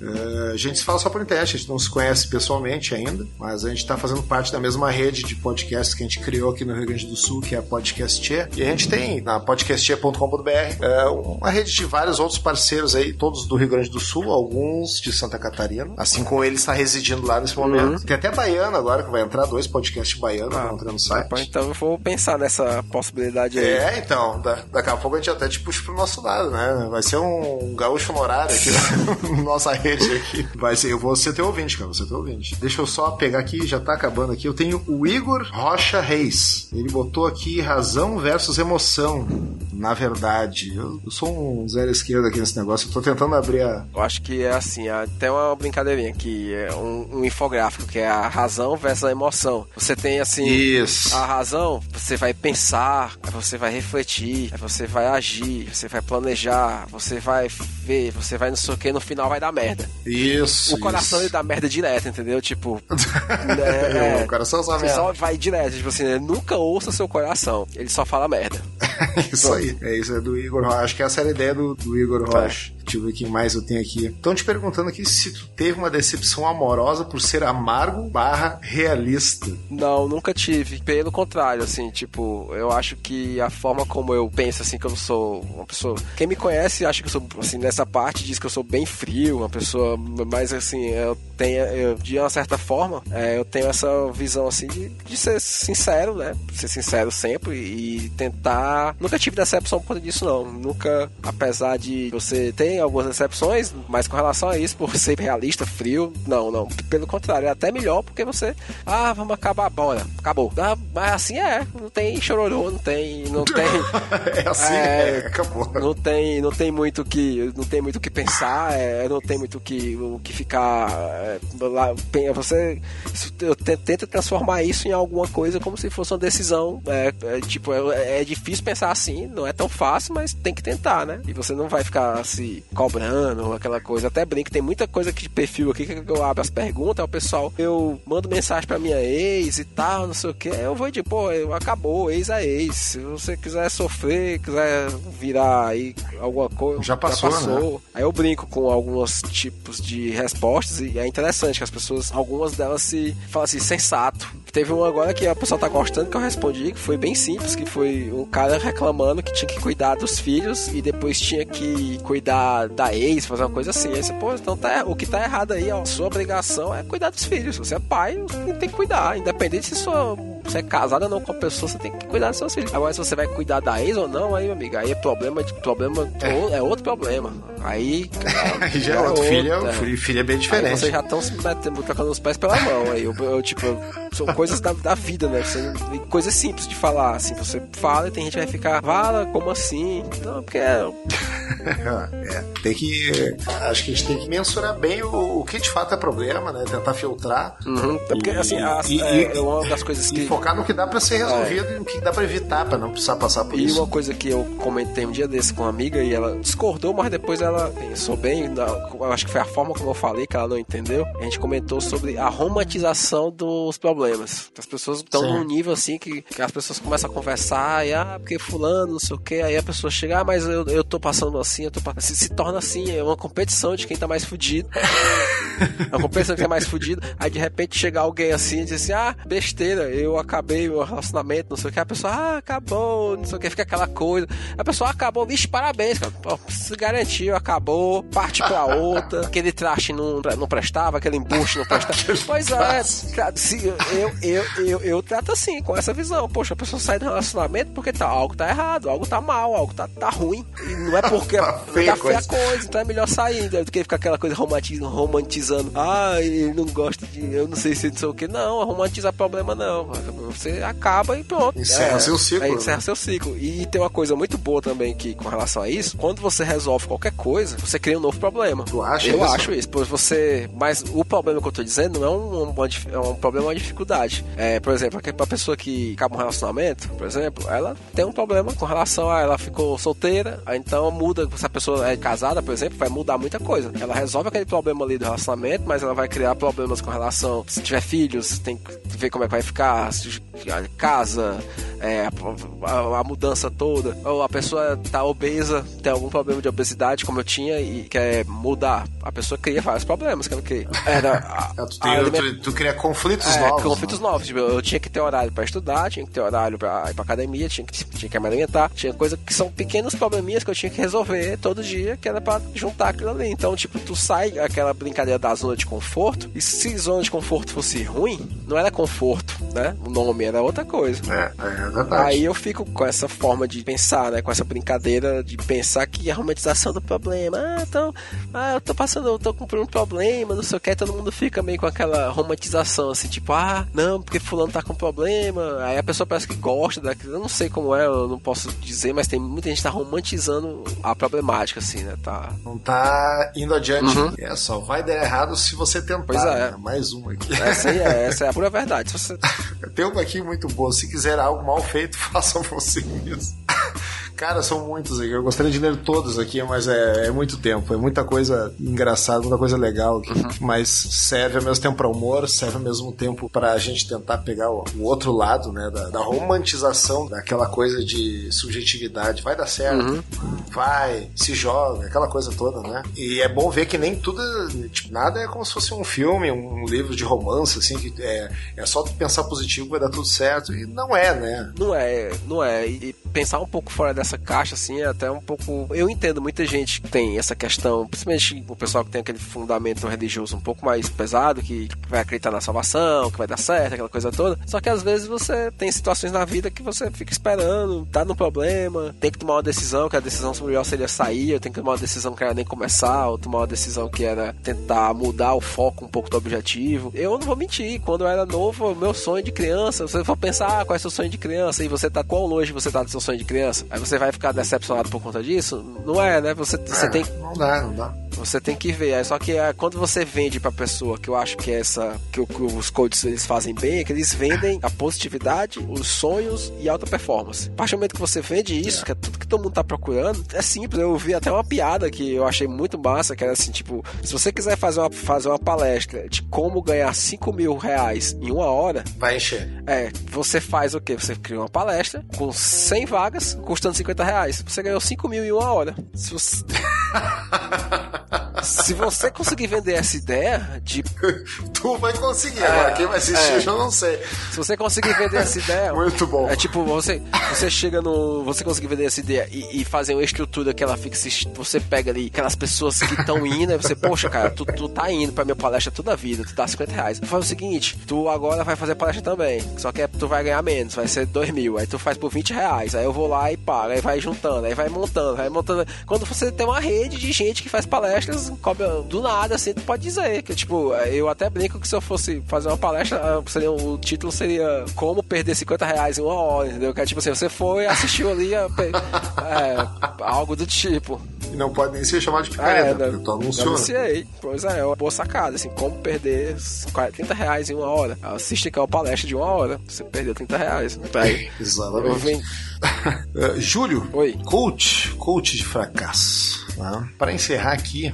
S1: Uh, a gente se fala só por internet, a gente não se conhece pessoalmente ainda, mas a gente está fazendo parte da mesma rede de podcasts que a gente criou aqui no Rio Grande do Sul, que é a Podcastia. E a gente tem na podcastia.com.br uh, uma rede de vários outros parceiros aí, todos do Rio Grande do Sul, alguns de Santa Catarina, assim como ele está residindo lá nesse momento. Uhum. Tem até baiano agora que vai entrar, dois podcasts baianos ah, vão entrar no site.
S2: Então eu vou pensar nessa possibilidade aí.
S1: É, então, da, daqui a pouco a gente até te puxa pro nosso lado, né? Vai ser um, um gaúcho honorário aqui na nossa rede rede aqui. Vai ser, eu vou ser teu ouvinte, cara. Você teu ouvinte. Deixa eu só pegar aqui, já tá acabando aqui. Eu tenho o Igor Rocha Reis. Ele botou aqui razão versus emoção. Na verdade, eu, eu sou um zero esquerdo aqui nesse negócio. Eu tô tentando abrir a.
S2: Eu acho que é assim, até uma brincadeirinha que é um, um infográfico que é a razão versus a emoção. Você tem assim.
S1: Isso.
S2: A razão, você vai pensar, você vai refletir, você vai agir, você vai planejar, você vai ver, você vai não sei o que, no final vai dar merda.
S1: Isso.
S2: O coração
S1: isso.
S2: ele dá merda direto, entendeu? Tipo.
S1: é, o coração só merda.
S2: Só vai direto. Tipo assim, né? nunca ouça seu coração. Ele só fala merda.
S1: isso aí. É isso, é do Igor Rocha. Acho que essa era a ideia do, do Igor é. Rocha. Deixa eu ver quem mais eu tenho aqui. Estão te perguntando aqui se tu teve uma decepção amorosa por ser amargo barra realista.
S2: Não, nunca tive. Pelo contrário, assim, tipo, eu acho que a forma como eu penso, assim, que eu sou uma pessoa. Quem me conhece acha que eu sou, assim, nessa parte diz que eu sou bem frio, uma pessoa mais, assim, eu tenho, eu, de uma certa forma, é, eu tenho essa visão, assim, de, de ser sincero, né? Ser sincero sempre e tentar. Nunca tive decepção por disso, não. Nunca, apesar de você ter algumas exceções, mas com relação a isso, por ser realista, frio, não, não. Pelo contrário, é até melhor porque você, ah, vamos acabar, bora, acabou. Ah, mas assim é, não tem chororô, não tem, não tem.
S1: é assim, é, é, acabou.
S2: Não tem, não tem muito que, não tem muito que pensar, é, não tem muito que, o que ficar é, lá. Você, eu tento transformar isso em alguma coisa como se fosse uma decisão. É, é tipo, é, é difícil pensar assim, não é tão fácil, mas tem que tentar, né? E você não vai ficar se cobrando, aquela coisa. Até brinco, tem muita coisa aqui de perfil aqui que eu abro as perguntas, o pessoal, eu mando mensagem pra minha ex e tal, não sei o que. Eu vou de, pô, acabou, ex é ex. Se você quiser sofrer, quiser virar aí alguma coisa.
S1: Já passou, já passou. Né?
S2: Aí eu brinco com alguns tipos de respostas e é interessante que as pessoas, algumas delas se falam assim, sensato. Teve um agora que a pessoa tá gostando que eu respondi, que foi bem simples, que foi um cara reclamando que tinha que cuidar dos filhos e depois tinha que cuidar da ex, fazer uma coisa assim. Aí você, pô, então tá, o que tá errado aí, ó, sua obrigação é cuidar dos filhos. Você é pai, tem que cuidar, independente se sua, você é casada ou não com a pessoa, você tem que cuidar dos seus filhos. Agora, se você vai cuidar da ex ou não, aí, meu amigo, aí é problema de problema, é, é outro problema. Aí.
S1: aí já é outro, filho, é, filho é bem diferente. Aí
S2: vocês já estão se metendo, trocando os pés pela mão. Aí eu, eu tipo, são coisas da, da vida, né? Você, coisas simples de falar, assim. Você fala e tem gente que vai ficar, fala, como assim? Não, porque é.
S1: é, tem que. Acho que a gente tem que mensurar bem o, o que de fato é problema, né? Tentar filtrar.
S2: Uhum, porque, assim, a, e, é, é, uma das coisas que.
S1: Focar no que dá pra ser resolvido é. e no que dá pra evitar, pra não precisar passar por
S2: e
S1: isso.
S2: E uma coisa que eu comentei um dia desse com uma amiga e ela discordou, mas depois ela pensou bem, eu acho que foi a forma como eu falei que ela não entendeu. A gente comentou sobre a romantização dos problemas. As pessoas estão num nível assim que, que, as pessoas começam a conversar e ah, porque fulano, não sei o que, aí a pessoa chega, ah, mas eu, eu tô passando assim, eu tô passando. Se, se torna assim, é uma competição de quem tá mais fudido. é uma competição de quem é mais fudido. Aí de repente chega alguém assim e diz assim, ah, besteira, eu acabei meu relacionamento, não sei o que. A pessoa, ah, acabou, não sei o que, fica aquela coisa. A pessoa acabou, vixe, parabéns, cara. Pô, se garantiu, acabou, parte pra outra. Aquele traste não, não prestava, aquele embuste não prestava. pois é, se, eu, eu, eu, eu trato assim, com essa visão. Poxa, a pessoa sai do relacionamento porque tá, algo tá errado, algo tá mal, algo tá, tá ruim. E não é porque tá feia, tá feia a coisa, então é melhor sair do que ficar aquela coisa romantizando, romantizando. Ah, ele não gosta de. Eu não sei se não sei o que. Não, romantizar problema não. Você acaba e pronto.
S1: Encerra é, seu ciclo. É,
S2: encerra
S1: né?
S2: seu ciclo. E tem uma coisa muito boa também que, com relação a isso, quando você resolve qualquer coisa, você cria um novo problema.
S1: Tu acha
S2: eu
S1: isso?
S2: acho isso. Pois você. Mas o problema que eu tô dizendo não é um, um, é um problema, é uma dificuldade. É, por exemplo, a pessoa que acaba um relacionamento, por exemplo, ela tem um problema com relação a ela ficou solteira, então muda, se a pessoa é casada, por exemplo, vai mudar muita coisa. Ela resolve aquele problema ali do relacionamento, mas ela vai criar problemas com relação, se tiver filhos, tem que ver como é que vai ficar, casa, é, a, a, mudança toda, ou a pessoa tá obesa, tem algum problema de obesidade, como eu tinha, e quer mudar. A pessoa cria vários problemas, que que era. A,
S1: é, tu, tem, tu, tu, cria conflitos é, novos.
S2: Conflitos
S1: né?
S2: novos. Tipo, eu tinha que ter horário para estudar, tinha que ter horário para ir pra academia, tinha que, tinha que me alimentar, tinha coisa que são pequenos probleminhas que eu tinha que resolver todo dia, que era para juntar aquilo ali. Então, tipo, tu sai aquela brincadeira da zona de conforto, e se zona de conforto fosse ruim, não era conforto, né? Nome era outra coisa.
S1: É, é verdade.
S2: Aí eu fico com essa forma de pensar, né? Com essa brincadeira de pensar que a romantização do problema. Ah, então, ah, eu tô passando, eu tô com um problema, não sei o que, todo mundo fica meio com aquela romantização, assim, tipo, ah, não, porque fulano tá com problema. Aí a pessoa parece que gosta daquilo. Eu não sei como é, eu não posso dizer, mas tem muita gente que tá romantizando a problemática, assim, né? Tá.
S1: Não tá indo adiante. Uhum. É só, vai dar errado se você tentar.
S2: Pois é.
S1: Né? Mais uma aqui.
S2: Essa é, essa é a pura verdade. Se você...
S1: Tem uma aqui muito boa. Se quiser algo mal feito, faça você mesmo. Cara, são muitos aqui. Eu gostaria de ler todos aqui, mas é, é muito tempo. É muita coisa engraçada, muita coisa legal aqui. Uhum. Mas serve ao mesmo tempo para humor, serve ao mesmo tempo para a gente tentar pegar o, o outro lado, né? Da, da, romantização daquela coisa de subjetividade. Vai dar certo, uhum. vai, se joga, aquela coisa toda, né? E é bom ver que nem tudo, tipo, nada é como se fosse um filme, um livro de romance, assim, que é, é só pensar positivo vai dar tudo certo. E não é, né?
S2: Não é, não é. E pensar um pouco fora dessa caixa, assim, é até um pouco. Eu entendo muita gente que tem essa questão, principalmente o pessoal que tem aquele fundamento religioso um pouco mais pesado, que vai acreditar na salvação, que vai dar certo, aquela coisa toda. Só que às vezes você tem situações na vida que você fica esperando, tá no problema, tem que tomar uma decisão, que a decisão melhor seria sair, eu tenho que tomar uma decisão que era nem começar, ou tomar uma decisão que era tentar mudar o foco um pouco do objetivo. Eu não vou mentir, quando eu era novo, meu sonho de criança, você for pensar ah, qual é seu sonho de criança, e você tá quão longe você tá do seu sonho de criança, aí você vai ficar decepcionado por conta disso? Não é, né? Você, você
S1: é,
S2: tem.
S1: Não dá, não dá.
S2: Você tem que ver. Só que é, quando você vende pra pessoa, que eu acho que é essa. Que, que os coaches eles fazem bem, é que eles vendem a positividade, os sonhos e alta performance. A partir do momento que você vende isso, é. que é tudo que todo mundo tá procurando, é simples. Eu vi até uma piada que eu achei muito massa, que era assim, tipo, se você quiser fazer uma, fazer uma palestra de como ganhar 5 mil reais em uma hora.
S1: Vai encher.
S2: É, você faz o quê? Você cria uma palestra com 100 vagas, custando 50 reais. Você ganhou 5 mil em uma hora. Se você. Se você conseguir vender essa ideia de.
S1: tu vai conseguir, é, agora quem vai assistir é, eu não sei.
S2: Se você conseguir vender essa ideia.
S1: Muito bom.
S2: É tipo, você, você chega no. Você conseguir vender essa ideia e, e fazer uma estrutura que ela fique. Você pega ali aquelas pessoas que estão indo, e você, poxa, cara, tu, tu tá indo pra minha palestra toda a vida, tu dá 50 reais. Faz o seguinte, tu agora vai fazer palestra também. Só que é, tu vai ganhar menos, vai ser 2 mil. Aí tu faz por 20 reais. Aí eu vou lá e pago. Aí vai juntando, aí vai montando, vai montando. Quando você tem uma rede de gente que faz palestras, cobra do nada, assim, tu pode dizer. Que, tipo, eu até brinco que se eu fosse fazer uma palestra, ah, seria, o título seria Como Perder 50 Reais em uma hora, entendeu? Que é tipo assim, você foi, assistiu ali, é, algo do tipo.
S1: E não pode nem ser chamado de picareta, é, né? porque tu anunciou.
S2: Anunciei. Pois é, é uma boa sacada, assim, como perder 30 reais em uma hora. Assiste aqui uma palestra de uma hora, você perdeu 30 reais. Pega.
S1: Exatamente. Eu vim... uh, Júlio,
S2: Oi.
S1: coach, coach de fracasso. Para encerrar aqui,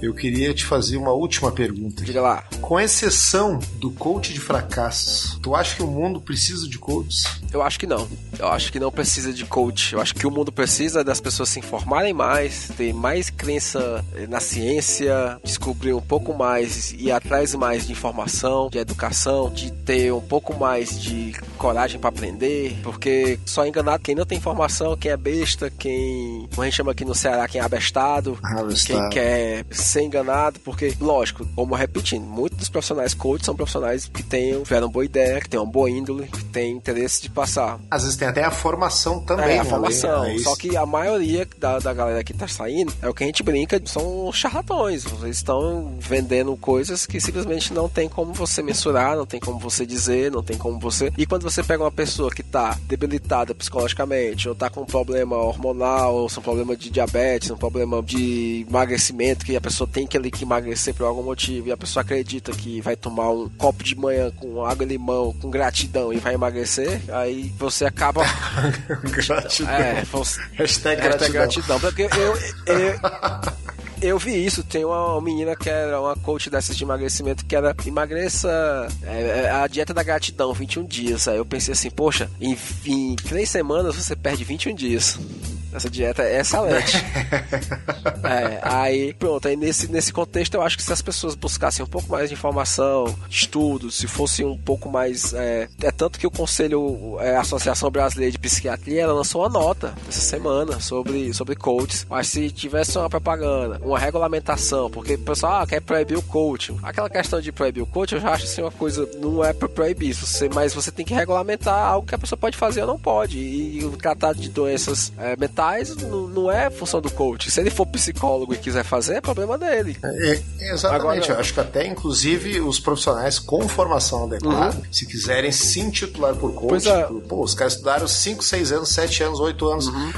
S1: eu queria te fazer uma última pergunta.
S2: Diga lá.
S1: Com exceção do coach de fracassos, tu acha que o mundo precisa de coaches?
S2: Eu acho que não. Eu acho que não precisa de coach. Eu acho que o mundo precisa das pessoas se informarem mais, ter mais crença na ciência, descobrir um pouco mais e atrás mais de informação, de educação, de ter um pouco mais de coragem para aprender, porque só enganado quem não tem informação, quem é besta, quem, como a gente chama aqui no Ceará, quem é abestado, abestado. quem quer ser enganado, porque, lógico, como repetindo, muitos dos profissionais coach são profissionais que tenham, tiveram boa ideia, que têm uma boa índole, que têm interesse de passar.
S1: Às vezes tem até a formação também. É,
S2: a formação. É só que a maioria da, da galera que tá saindo é o que a gente brinca, são charlatões. Eles estão vendendo coisas que simplesmente não tem como você mensurar, não tem como você dizer, não tem como você. E quando você pega uma pessoa que tá debilitada psicologicamente, ou tá com um problema hormonal, ou um problema de diabetes, um problema de emagrecimento, que a pessoa pessoa tem que que emagrecer por algum motivo e a pessoa acredita que vai tomar um copo de manhã com água e limão, com gratidão e vai emagrecer, aí você acaba.
S1: gratidão.
S2: É, você...
S1: hashtag, hashtag gratidão.
S2: gratidão. Porque eu, eu, Eu vi isso, tem uma menina que era uma coach dessas de emagrecimento que era emagreça é, é a dieta da gratidão, 21 dias. Aí eu pensei assim, poxa, em, em três semanas você perde 21 dias. Essa dieta é excelente. é, aí, pronto, aí nesse, nesse contexto eu acho que se as pessoas buscassem um pouco mais de informação, estudos, se fosse um pouco mais. É, é tanto que o Conselho, é, a Associação Brasileira de Psiquiatria, ela lançou uma nota essa semana sobre, sobre coaches. Mas se tivesse uma propaganda, uma regulamentação, porque o pessoal ah, quer proibir o coach. Aquela questão de proibir o coach, eu já acho assim uma coisa, não é pra proibir, você, mas você tem que regulamentar algo que a pessoa pode fazer ou não pode. E, o tratado de doenças é, mentais não, não é função do coach. Se ele for psicólogo e quiser fazer, é problema dele.
S1: É, é exatamente. Agora, acho que até, inclusive, os profissionais com formação adequada, uhum. se quiserem se intitular por coach, é. pô, os caras estudaram 5, 6 anos, 7 anos, 8 anos uhum.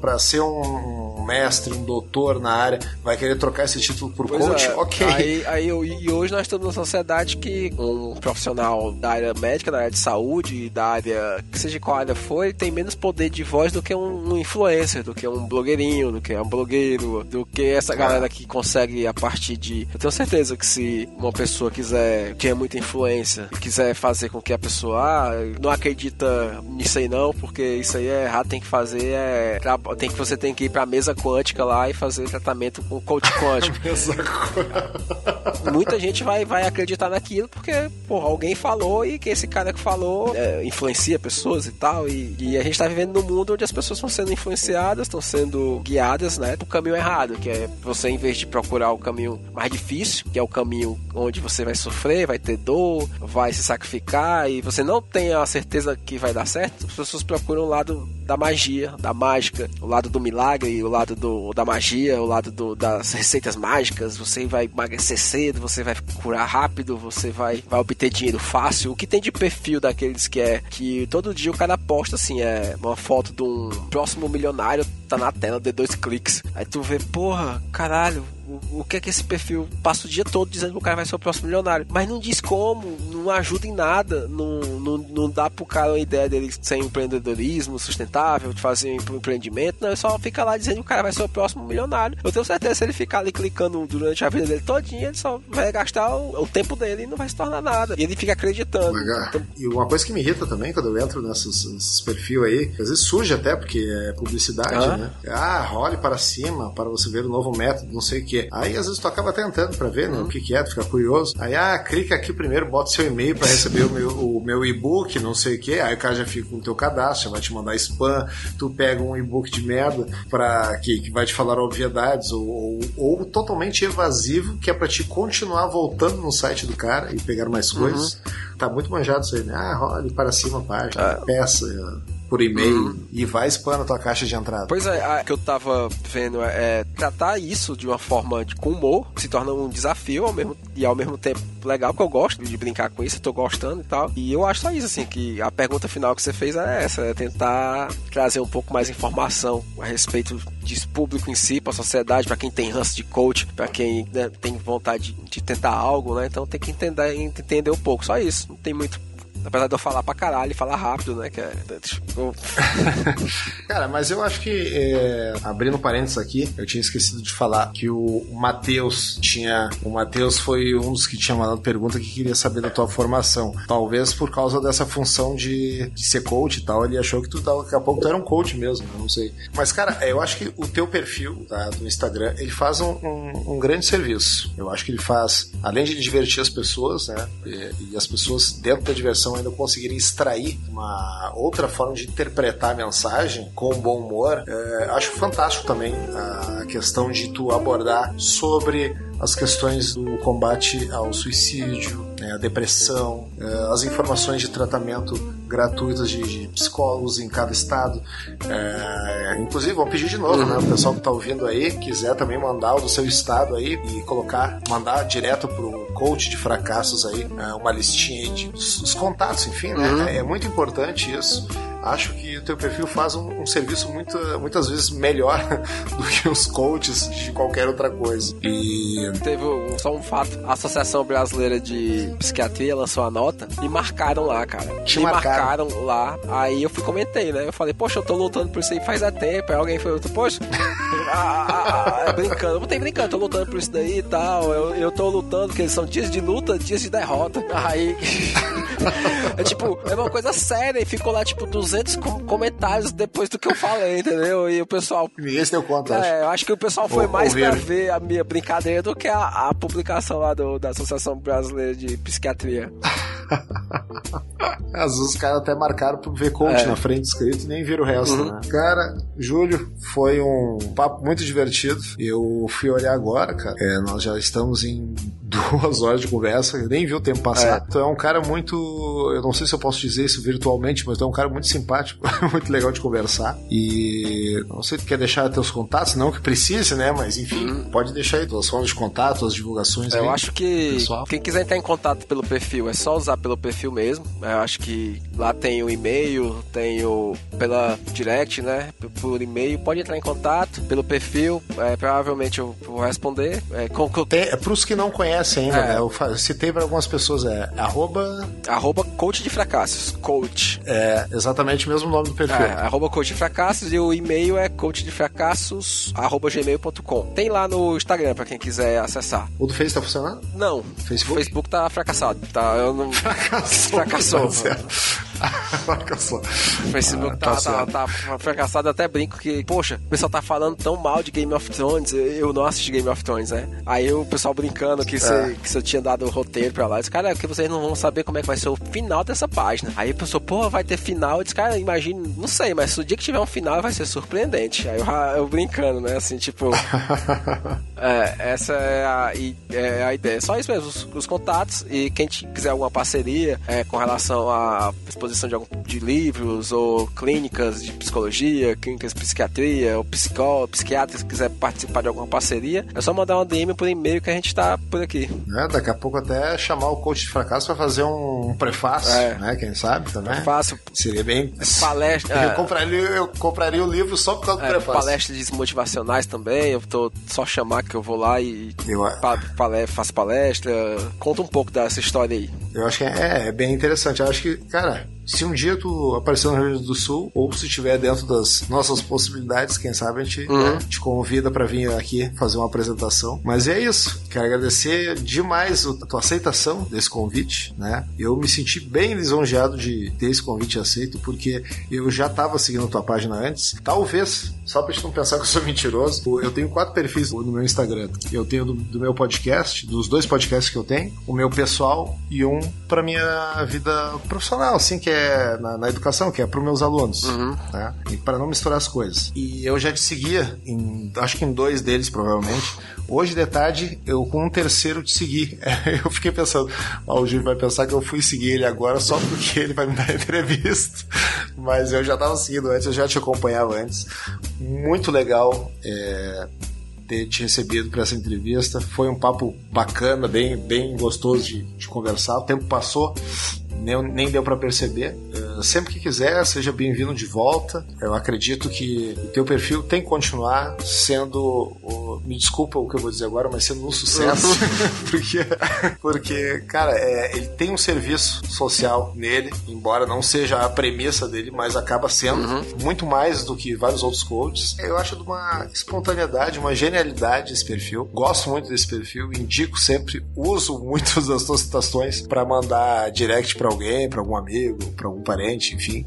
S1: para ser um mestre, um doutor na área, vai querer trocar esse título por pois coach? É. Ok.
S2: Aí, aí, e hoje nós estamos numa sociedade que um profissional da área médica, da área de saúde, da área, que seja qual área for, tem menos poder de voz do que um, um influencer do que um blogueirinho, do que um blogueiro, do que essa galera que consegue a partir de. Eu tenho certeza que se uma pessoa quiser, que é muita influência, quiser fazer com que a pessoa ah, não acredita nisso aí não, porque isso aí é errado, tem que fazer, é. Tem que você tem que ir pra mesa quântica lá e fazer tratamento com coach quântico. Muita gente vai, vai acreditar naquilo porque, porra, alguém falou e que esse cara que falou é, influencia pessoas e tal. E, e a gente tá vivendo num mundo onde as pessoas estão sendo influenciadas estão sendo guiadas, né, pro caminho errado, que é você em vez de procurar o caminho mais difícil, que é o caminho onde você vai sofrer, vai ter dor, vai se sacrificar e você não tem a certeza que vai dar certo, as pessoas procuram o lado da magia, da mágica, o lado do milagre, o lado do, da magia, o lado do, das receitas mágicas. Você vai emagrecer cedo, você vai curar rápido, você vai, vai obter dinheiro fácil. O que tem de perfil daqueles que é que todo dia o cara posta assim, é uma foto de um próximo milionário tá na tela de dois cliques. Aí tu vê, porra, caralho, o, o que é que esse perfil passa o dia todo dizendo que o cara vai ser o próximo milionário, mas não diz como, não ajuda em nada, não, não, não dá pro cara uma ideia dele ser empreendedorismo sustentável, de fazer um empreendimento, não, ele só fica lá dizendo que o cara vai ser o próximo milionário. Eu tenho certeza se ele ficar ali clicando durante a vida dele todinha, ele só vai gastar o, o tempo dele e não vai se tornar nada. E ele fica acreditando.
S1: Então... E uma coisa que me irrita também quando eu entro nesses, nesses perfis aí, às vezes surge até, porque é publicidade, ah. Né? Ah, role para cima para você ver o novo método, não sei o que quê. Aí às vezes tu acaba tentando para ver né, o que, que é, tu fica curioso. Aí, ah, clica aqui primeiro, bota seu e-mail para receber o meu, o meu e-book, não sei o que. Aí o cara já fica com o teu cadastro, já vai te mandar spam. Tu pega um e-book de merda pra, que, que vai te falar obviedades ou, ou, ou totalmente evasivo, que é para te continuar voltando no site do cara e pegar mais coisas. Uhum. Tá muito manjado isso aí, né? Ah, role para cima a página, ah. peça por e-mail uhum. e vai spam na tua caixa de entrada.
S2: Pois é, a que eu tava vendo é, é tratar isso de uma forma de, com humor, se torna um desafio ao mesmo, e ao mesmo tempo legal, que eu gosto de brincar com isso, eu tô gostando e tal. E eu acho só isso, assim, que a pergunta final que você fez é essa, é tentar trazer um pouco mais informação a respeito disso público em si, pra sociedade, para quem tem ranço de coach, para quem né, tem vontade de tentar algo, né? Então tem que entender, entender um pouco, só isso. Não tem muito Apesar de eu falar pra caralho e falar rápido, né? Que é.
S1: Cara, mas eu acho que, é, abrindo parênteses aqui, eu tinha esquecido de falar que o Matheus tinha. O Matheus foi um dos que tinha mandado pergunta que queria saber da tua formação. Talvez por causa dessa função de, de ser coach e tal, ele achou que tu daqui a pouco tu era um coach mesmo, eu não sei. Mas, cara, eu acho que o teu perfil tá, do Instagram, ele faz um, um, um grande serviço. Eu acho que ele faz, além de divertir as pessoas, né? E, e as pessoas dentro da diversão ainda conseguirem extrair uma outra forma de interpretar a mensagem com bom humor, é, acho fantástico também a questão de tu abordar sobre as questões do combate ao suicídio, né, a depressão, é, as informações de tratamento gratuitas de, de psicólogos em cada estado. É, inclusive, vou pedir de novo, né? O pessoal que está ouvindo aí, quiser também mandar o do seu estado aí e colocar, mandar direto pro coach de fracassos aí, é, uma listinha aí de os contatos, enfim, né? Uhum. É, é muito importante isso acho que o teu perfil faz um, um, serviço muito, muitas vezes melhor do que os coaches de qualquer outra coisa. E
S2: teve um, só um fato: a Associação Brasileira de Psiquiatria lançou a nota e marcaram lá, cara.
S1: Te
S2: me
S1: marcaram.
S2: marcaram lá. Aí eu fui comentei, né? Eu falei, poxa, eu tô lutando por isso aí faz há tempo. Aí alguém falou, poxa. ah, ah, brincando, não tem brincando, tô lutando por isso daí e tal. Eu, eu tô lutando, porque são dias de luta, dias de derrota. Aí. é tipo, é uma coisa séria e ficou lá, tipo, 200 comentários depois do que eu falei, entendeu? E o pessoal.
S1: Ninguém se deu conta,
S2: é,
S1: acho.
S2: eu acho que o pessoal foi mais pra ver a minha brincadeira do que a, a publicação lá do, da Associação Brasileira de Psiquiatria.
S1: Às vezes os caras até marcaram pra ver coach é. na frente escrito e nem viram o resto, uhum. né? Cara, Júlio, foi um papo muito divertido. Eu fui olhar agora, cara. É, nós já estamos em duas horas de conversa, eu nem vi o tempo passar. É. Tu é um cara muito. Eu não sei se eu posso dizer isso virtualmente, mas tu é um cara muito simpático, muito legal de conversar. E não sei se tu quer deixar teus contatos, não que precise, né? Mas enfim, hum. pode deixar aí tuas formas de contato, as divulgações.
S2: Eu aí, acho que pessoal. quem quiser entrar em contato pelo perfil é só usar pelo perfil mesmo. Eu acho que lá tem o e-mail, tem o pela direct, né? Por e-mail, pode entrar em contato pelo perfil. É, provavelmente eu vou responder. É, com, com...
S1: Tem, é pros que não conhecem ainda, é. né? Eu citei para algumas pessoas, é arroba...
S2: Arroba coach de fracassos, coach.
S1: É, exatamente o mesmo nome do perfil. É,
S2: arroba coach de fracassos e o e-mail é coachdefracassos arroba gmail.com. Tem lá no Instagram para quem quiser acessar.
S1: O do Face tá funcionando?
S2: Não. Facebook? O Facebook tá fracassado, tá? Eu não...
S1: Fracassou.
S2: Fracassou.
S1: Tá fracassou.
S2: O Facebook ah, tá, tá, tá, tá, fracassado, até brinco que, poxa, o pessoal tá falando tão mal de Game of Thrones, eu não assisti Game of Thrones, né? Aí o pessoal brincando que você é. que você tinha dado o roteiro pra lá. Eu disse, cara, é que vocês não vão saber como é que vai ser o final dessa página. Aí a pessoa, pô, vai ter final. Eu disse, cara, imagine, não sei, mas o dia que tiver um final vai ser surpreendente. Aí eu, eu brincando, né? Assim, tipo. é, essa é a, é a ideia. Só isso mesmo, os, os contatos. E quem quiser alguma parceria é, com relação à exposição de, algum, de livros ou clínicas de psicologia, clínicas de psiquiatria, ou psicólogo, psiquiatra, se quiser participar de alguma parceria, é só mandar uma DM por e-mail que a gente tá por aqui.
S1: É, daqui a pouco até chamar o coach de fracasso para fazer um prefácio, é. né? Quem sabe também.
S2: Prefácio.
S1: Seria bem.
S2: Palestra.
S1: Eu, é. compraria, eu compraria o livro só por causa do é, prefácio.
S2: Palestras motivacionais também. Eu tô só chamar que eu vou lá e eu... palestra, faço palestra. Conta um pouco dessa história aí.
S1: Eu acho que é, é bem interessante. Eu acho que, cara, se um dia tu aparecer no Rio Grande do Sul, ou se estiver dentro das nossas possibilidades, quem sabe a gente uhum. né, te convida para vir aqui fazer uma apresentação. Mas é isso. Quero agradecer demais a tua aceitação desse convite, né? Eu me senti bem lisonjeado de ter esse convite aceito, porque eu já estava seguindo a tua página antes. Talvez, só pra gente não pensar que eu sou mentiroso, eu tenho quatro perfis no meu Instagram. Eu tenho do, do meu podcast, dos dois podcasts que eu tenho, o meu pessoal e um para minha vida profissional, assim, que é na, na educação, que é para os meus alunos, uhum. né? E para não misturar as coisas. E eu já te seguia, em, acho que em dois deles, provavelmente. Hoje de tarde, eu com um terceiro te segui. eu fiquei pensando, oh, o Júlio vai pensar que eu fui seguir ele agora só porque ele vai me dar entrevista. Mas eu já estava seguindo antes, eu já te acompanhava antes. Muito legal. É ter te recebido para essa entrevista. Foi um papo bacana, bem, bem gostoso de, de conversar. O tempo passou nem, nem deu para perceber. Sempre que quiser, seja bem-vindo de volta. Eu acredito que o teu perfil tem que continuar sendo, uh, me desculpa o que eu vou dizer agora, mas sendo um sucesso, porque, porque, cara, é, ele tem um serviço social nele, embora não seja a premissa dele, mas acaba sendo uhum. muito mais do que vários outros coaches. Eu acho de uma espontaneidade, uma genialidade esse perfil. Gosto muito desse perfil, indico sempre, uso muitas das tuas citações para mandar direct para alguém, para algum amigo, para algum parente, enfim,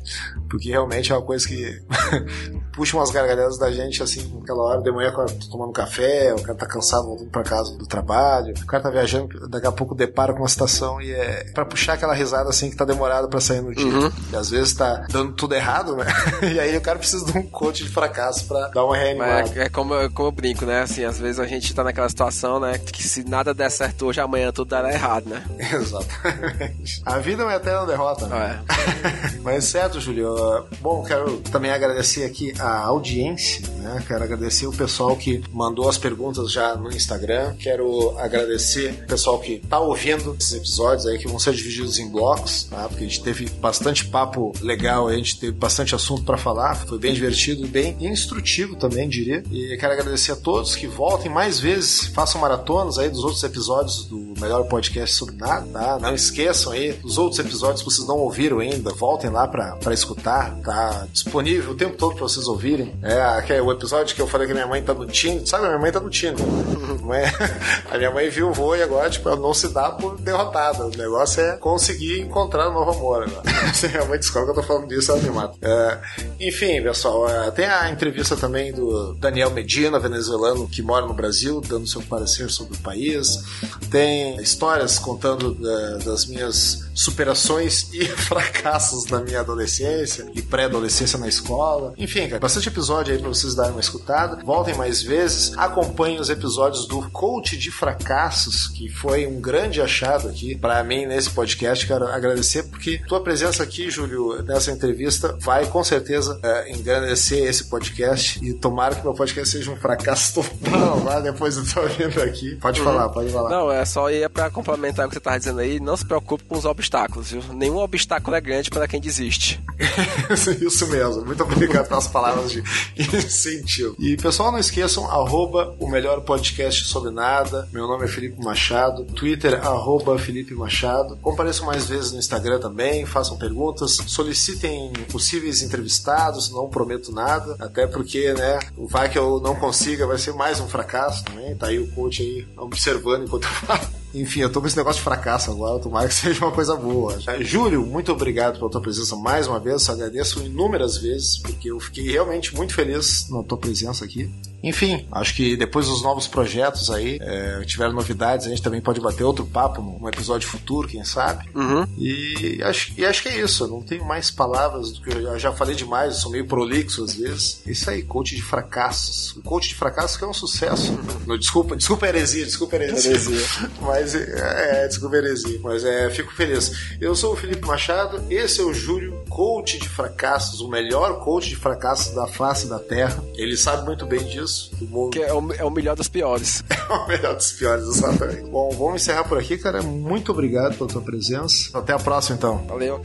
S1: porque realmente é uma coisa que puxa umas gargalhadas da gente assim, naquela hora de manhã, tomando café, o cara tá cansado voltando para casa do trabalho, o cara tá viajando, daqui a pouco depara com uma situação e é para puxar aquela risada assim que tá demorado para sair no dia. Uhum. E às vezes tá dando tudo errado, né? e aí o cara precisa de um coach de fracasso para dar uma reanimada.
S2: É, é como, como eu brinco, né? Assim, às vezes a gente tá naquela situação, né? Que se nada der certo hoje, amanhã tudo dará errado, né?
S1: Exatamente. A vida é uma derrota. Né? É. Mas certo, Júlio. Bom, quero também agradecer aqui a audiência, né? Quero agradecer o pessoal que mandou as perguntas já no Instagram. Quero agradecer o pessoal que tá ouvindo esses episódios aí, que vão ser divididos em blocos, tá? Porque a gente teve bastante papo legal, a gente teve bastante assunto para falar. Foi bem divertido e bem instrutivo também, diria. E quero agradecer a todos que voltem mais vezes, façam maratonas aí dos outros episódios do melhor podcast sobre nada, tá? Não esqueçam aí dos outros episódios que vocês não ouviram ainda, voltem lá para escutar, tá disponível o tempo todo para vocês ouvirem. É, o episódio que eu falei que minha mãe tá no time, sabe? Minha mãe tá no time. a minha mãe viu o voo e agora, tipo, ela não se dá por derrotada. O negócio é conseguir encontrar um novo amor. Né? Se minha mãe descobre que eu tô falando disso, ela me mata. É, enfim, pessoal, é, tem a entrevista também do Daniel Medina, venezuelano, que mora no Brasil, dando seu parecer sobre o país. Tem histórias contando é, das minhas superações e fracassos na minha adolescência e pré-adolescência na escola. Enfim, cara, bastante episódio aí pra vocês darem uma escutada. Voltem mais vezes, acompanhem os episódios do Coach de Fracassos, que foi um grande achado aqui para mim nesse podcast. Quero agradecer porque tua presença aqui, Júlio, nessa entrevista vai com certeza é, engrandecer esse podcast e tomara que meu podcast seja um fracasso total lá depois do teu vindo aqui. Pode uhum. falar, pode falar.
S2: Não, é só ia para complementar o que você tava dizendo aí, não se preocupe com os obstáculos obstáculos, viu? Nenhum obstáculo é grande para quem desiste.
S1: Isso mesmo. Muito obrigado pelas palavras de incentivo. E pessoal, não esqueçam, arroba o melhor podcast sobre nada. Meu nome é Felipe Machado. Twitter, arroba Felipe Machado. Compareçam mais vezes no Instagram também, façam perguntas, solicitem possíveis entrevistados, não prometo nada, até porque, né, vai que eu não consiga, vai ser mais um fracasso também. Tá aí o coach aí observando enquanto eu falo. Enfim, eu tô com esse negócio de fracasso agora, tomara que seja uma coisa boa. Júlio, muito obrigado pela tua presença mais uma vez, eu agradeço inúmeras vezes, porque eu fiquei realmente muito feliz na tua presença aqui. Enfim, acho que depois dos novos projetos aí, é, tiveram novidades, a gente também pode bater outro papo num episódio futuro, quem sabe.
S2: Uhum.
S1: E, acho, e acho que é isso, eu não tenho mais palavras do que eu já, falei demais, eu sou meio prolixo às vezes. Isso aí, coach de fracassos. O coach de fracassos que é um sucesso. Uhum. Desculpa, desculpa heresia, desculpa heresia. heresia. Mas é, é, desculpa heresia, mas é, fico feliz. Eu sou o Felipe Machado, esse é o Júlio, coach de fracassos, o melhor coach de fracassos da face da Terra. Ele sabe muito bem disso
S2: mundo. Que é o, é o melhor dos piores.
S1: é o melhor dos piores, exatamente. Bom, vamos encerrar por aqui, cara. Muito obrigado pela tua presença. Até a próxima, então.
S2: Valeu.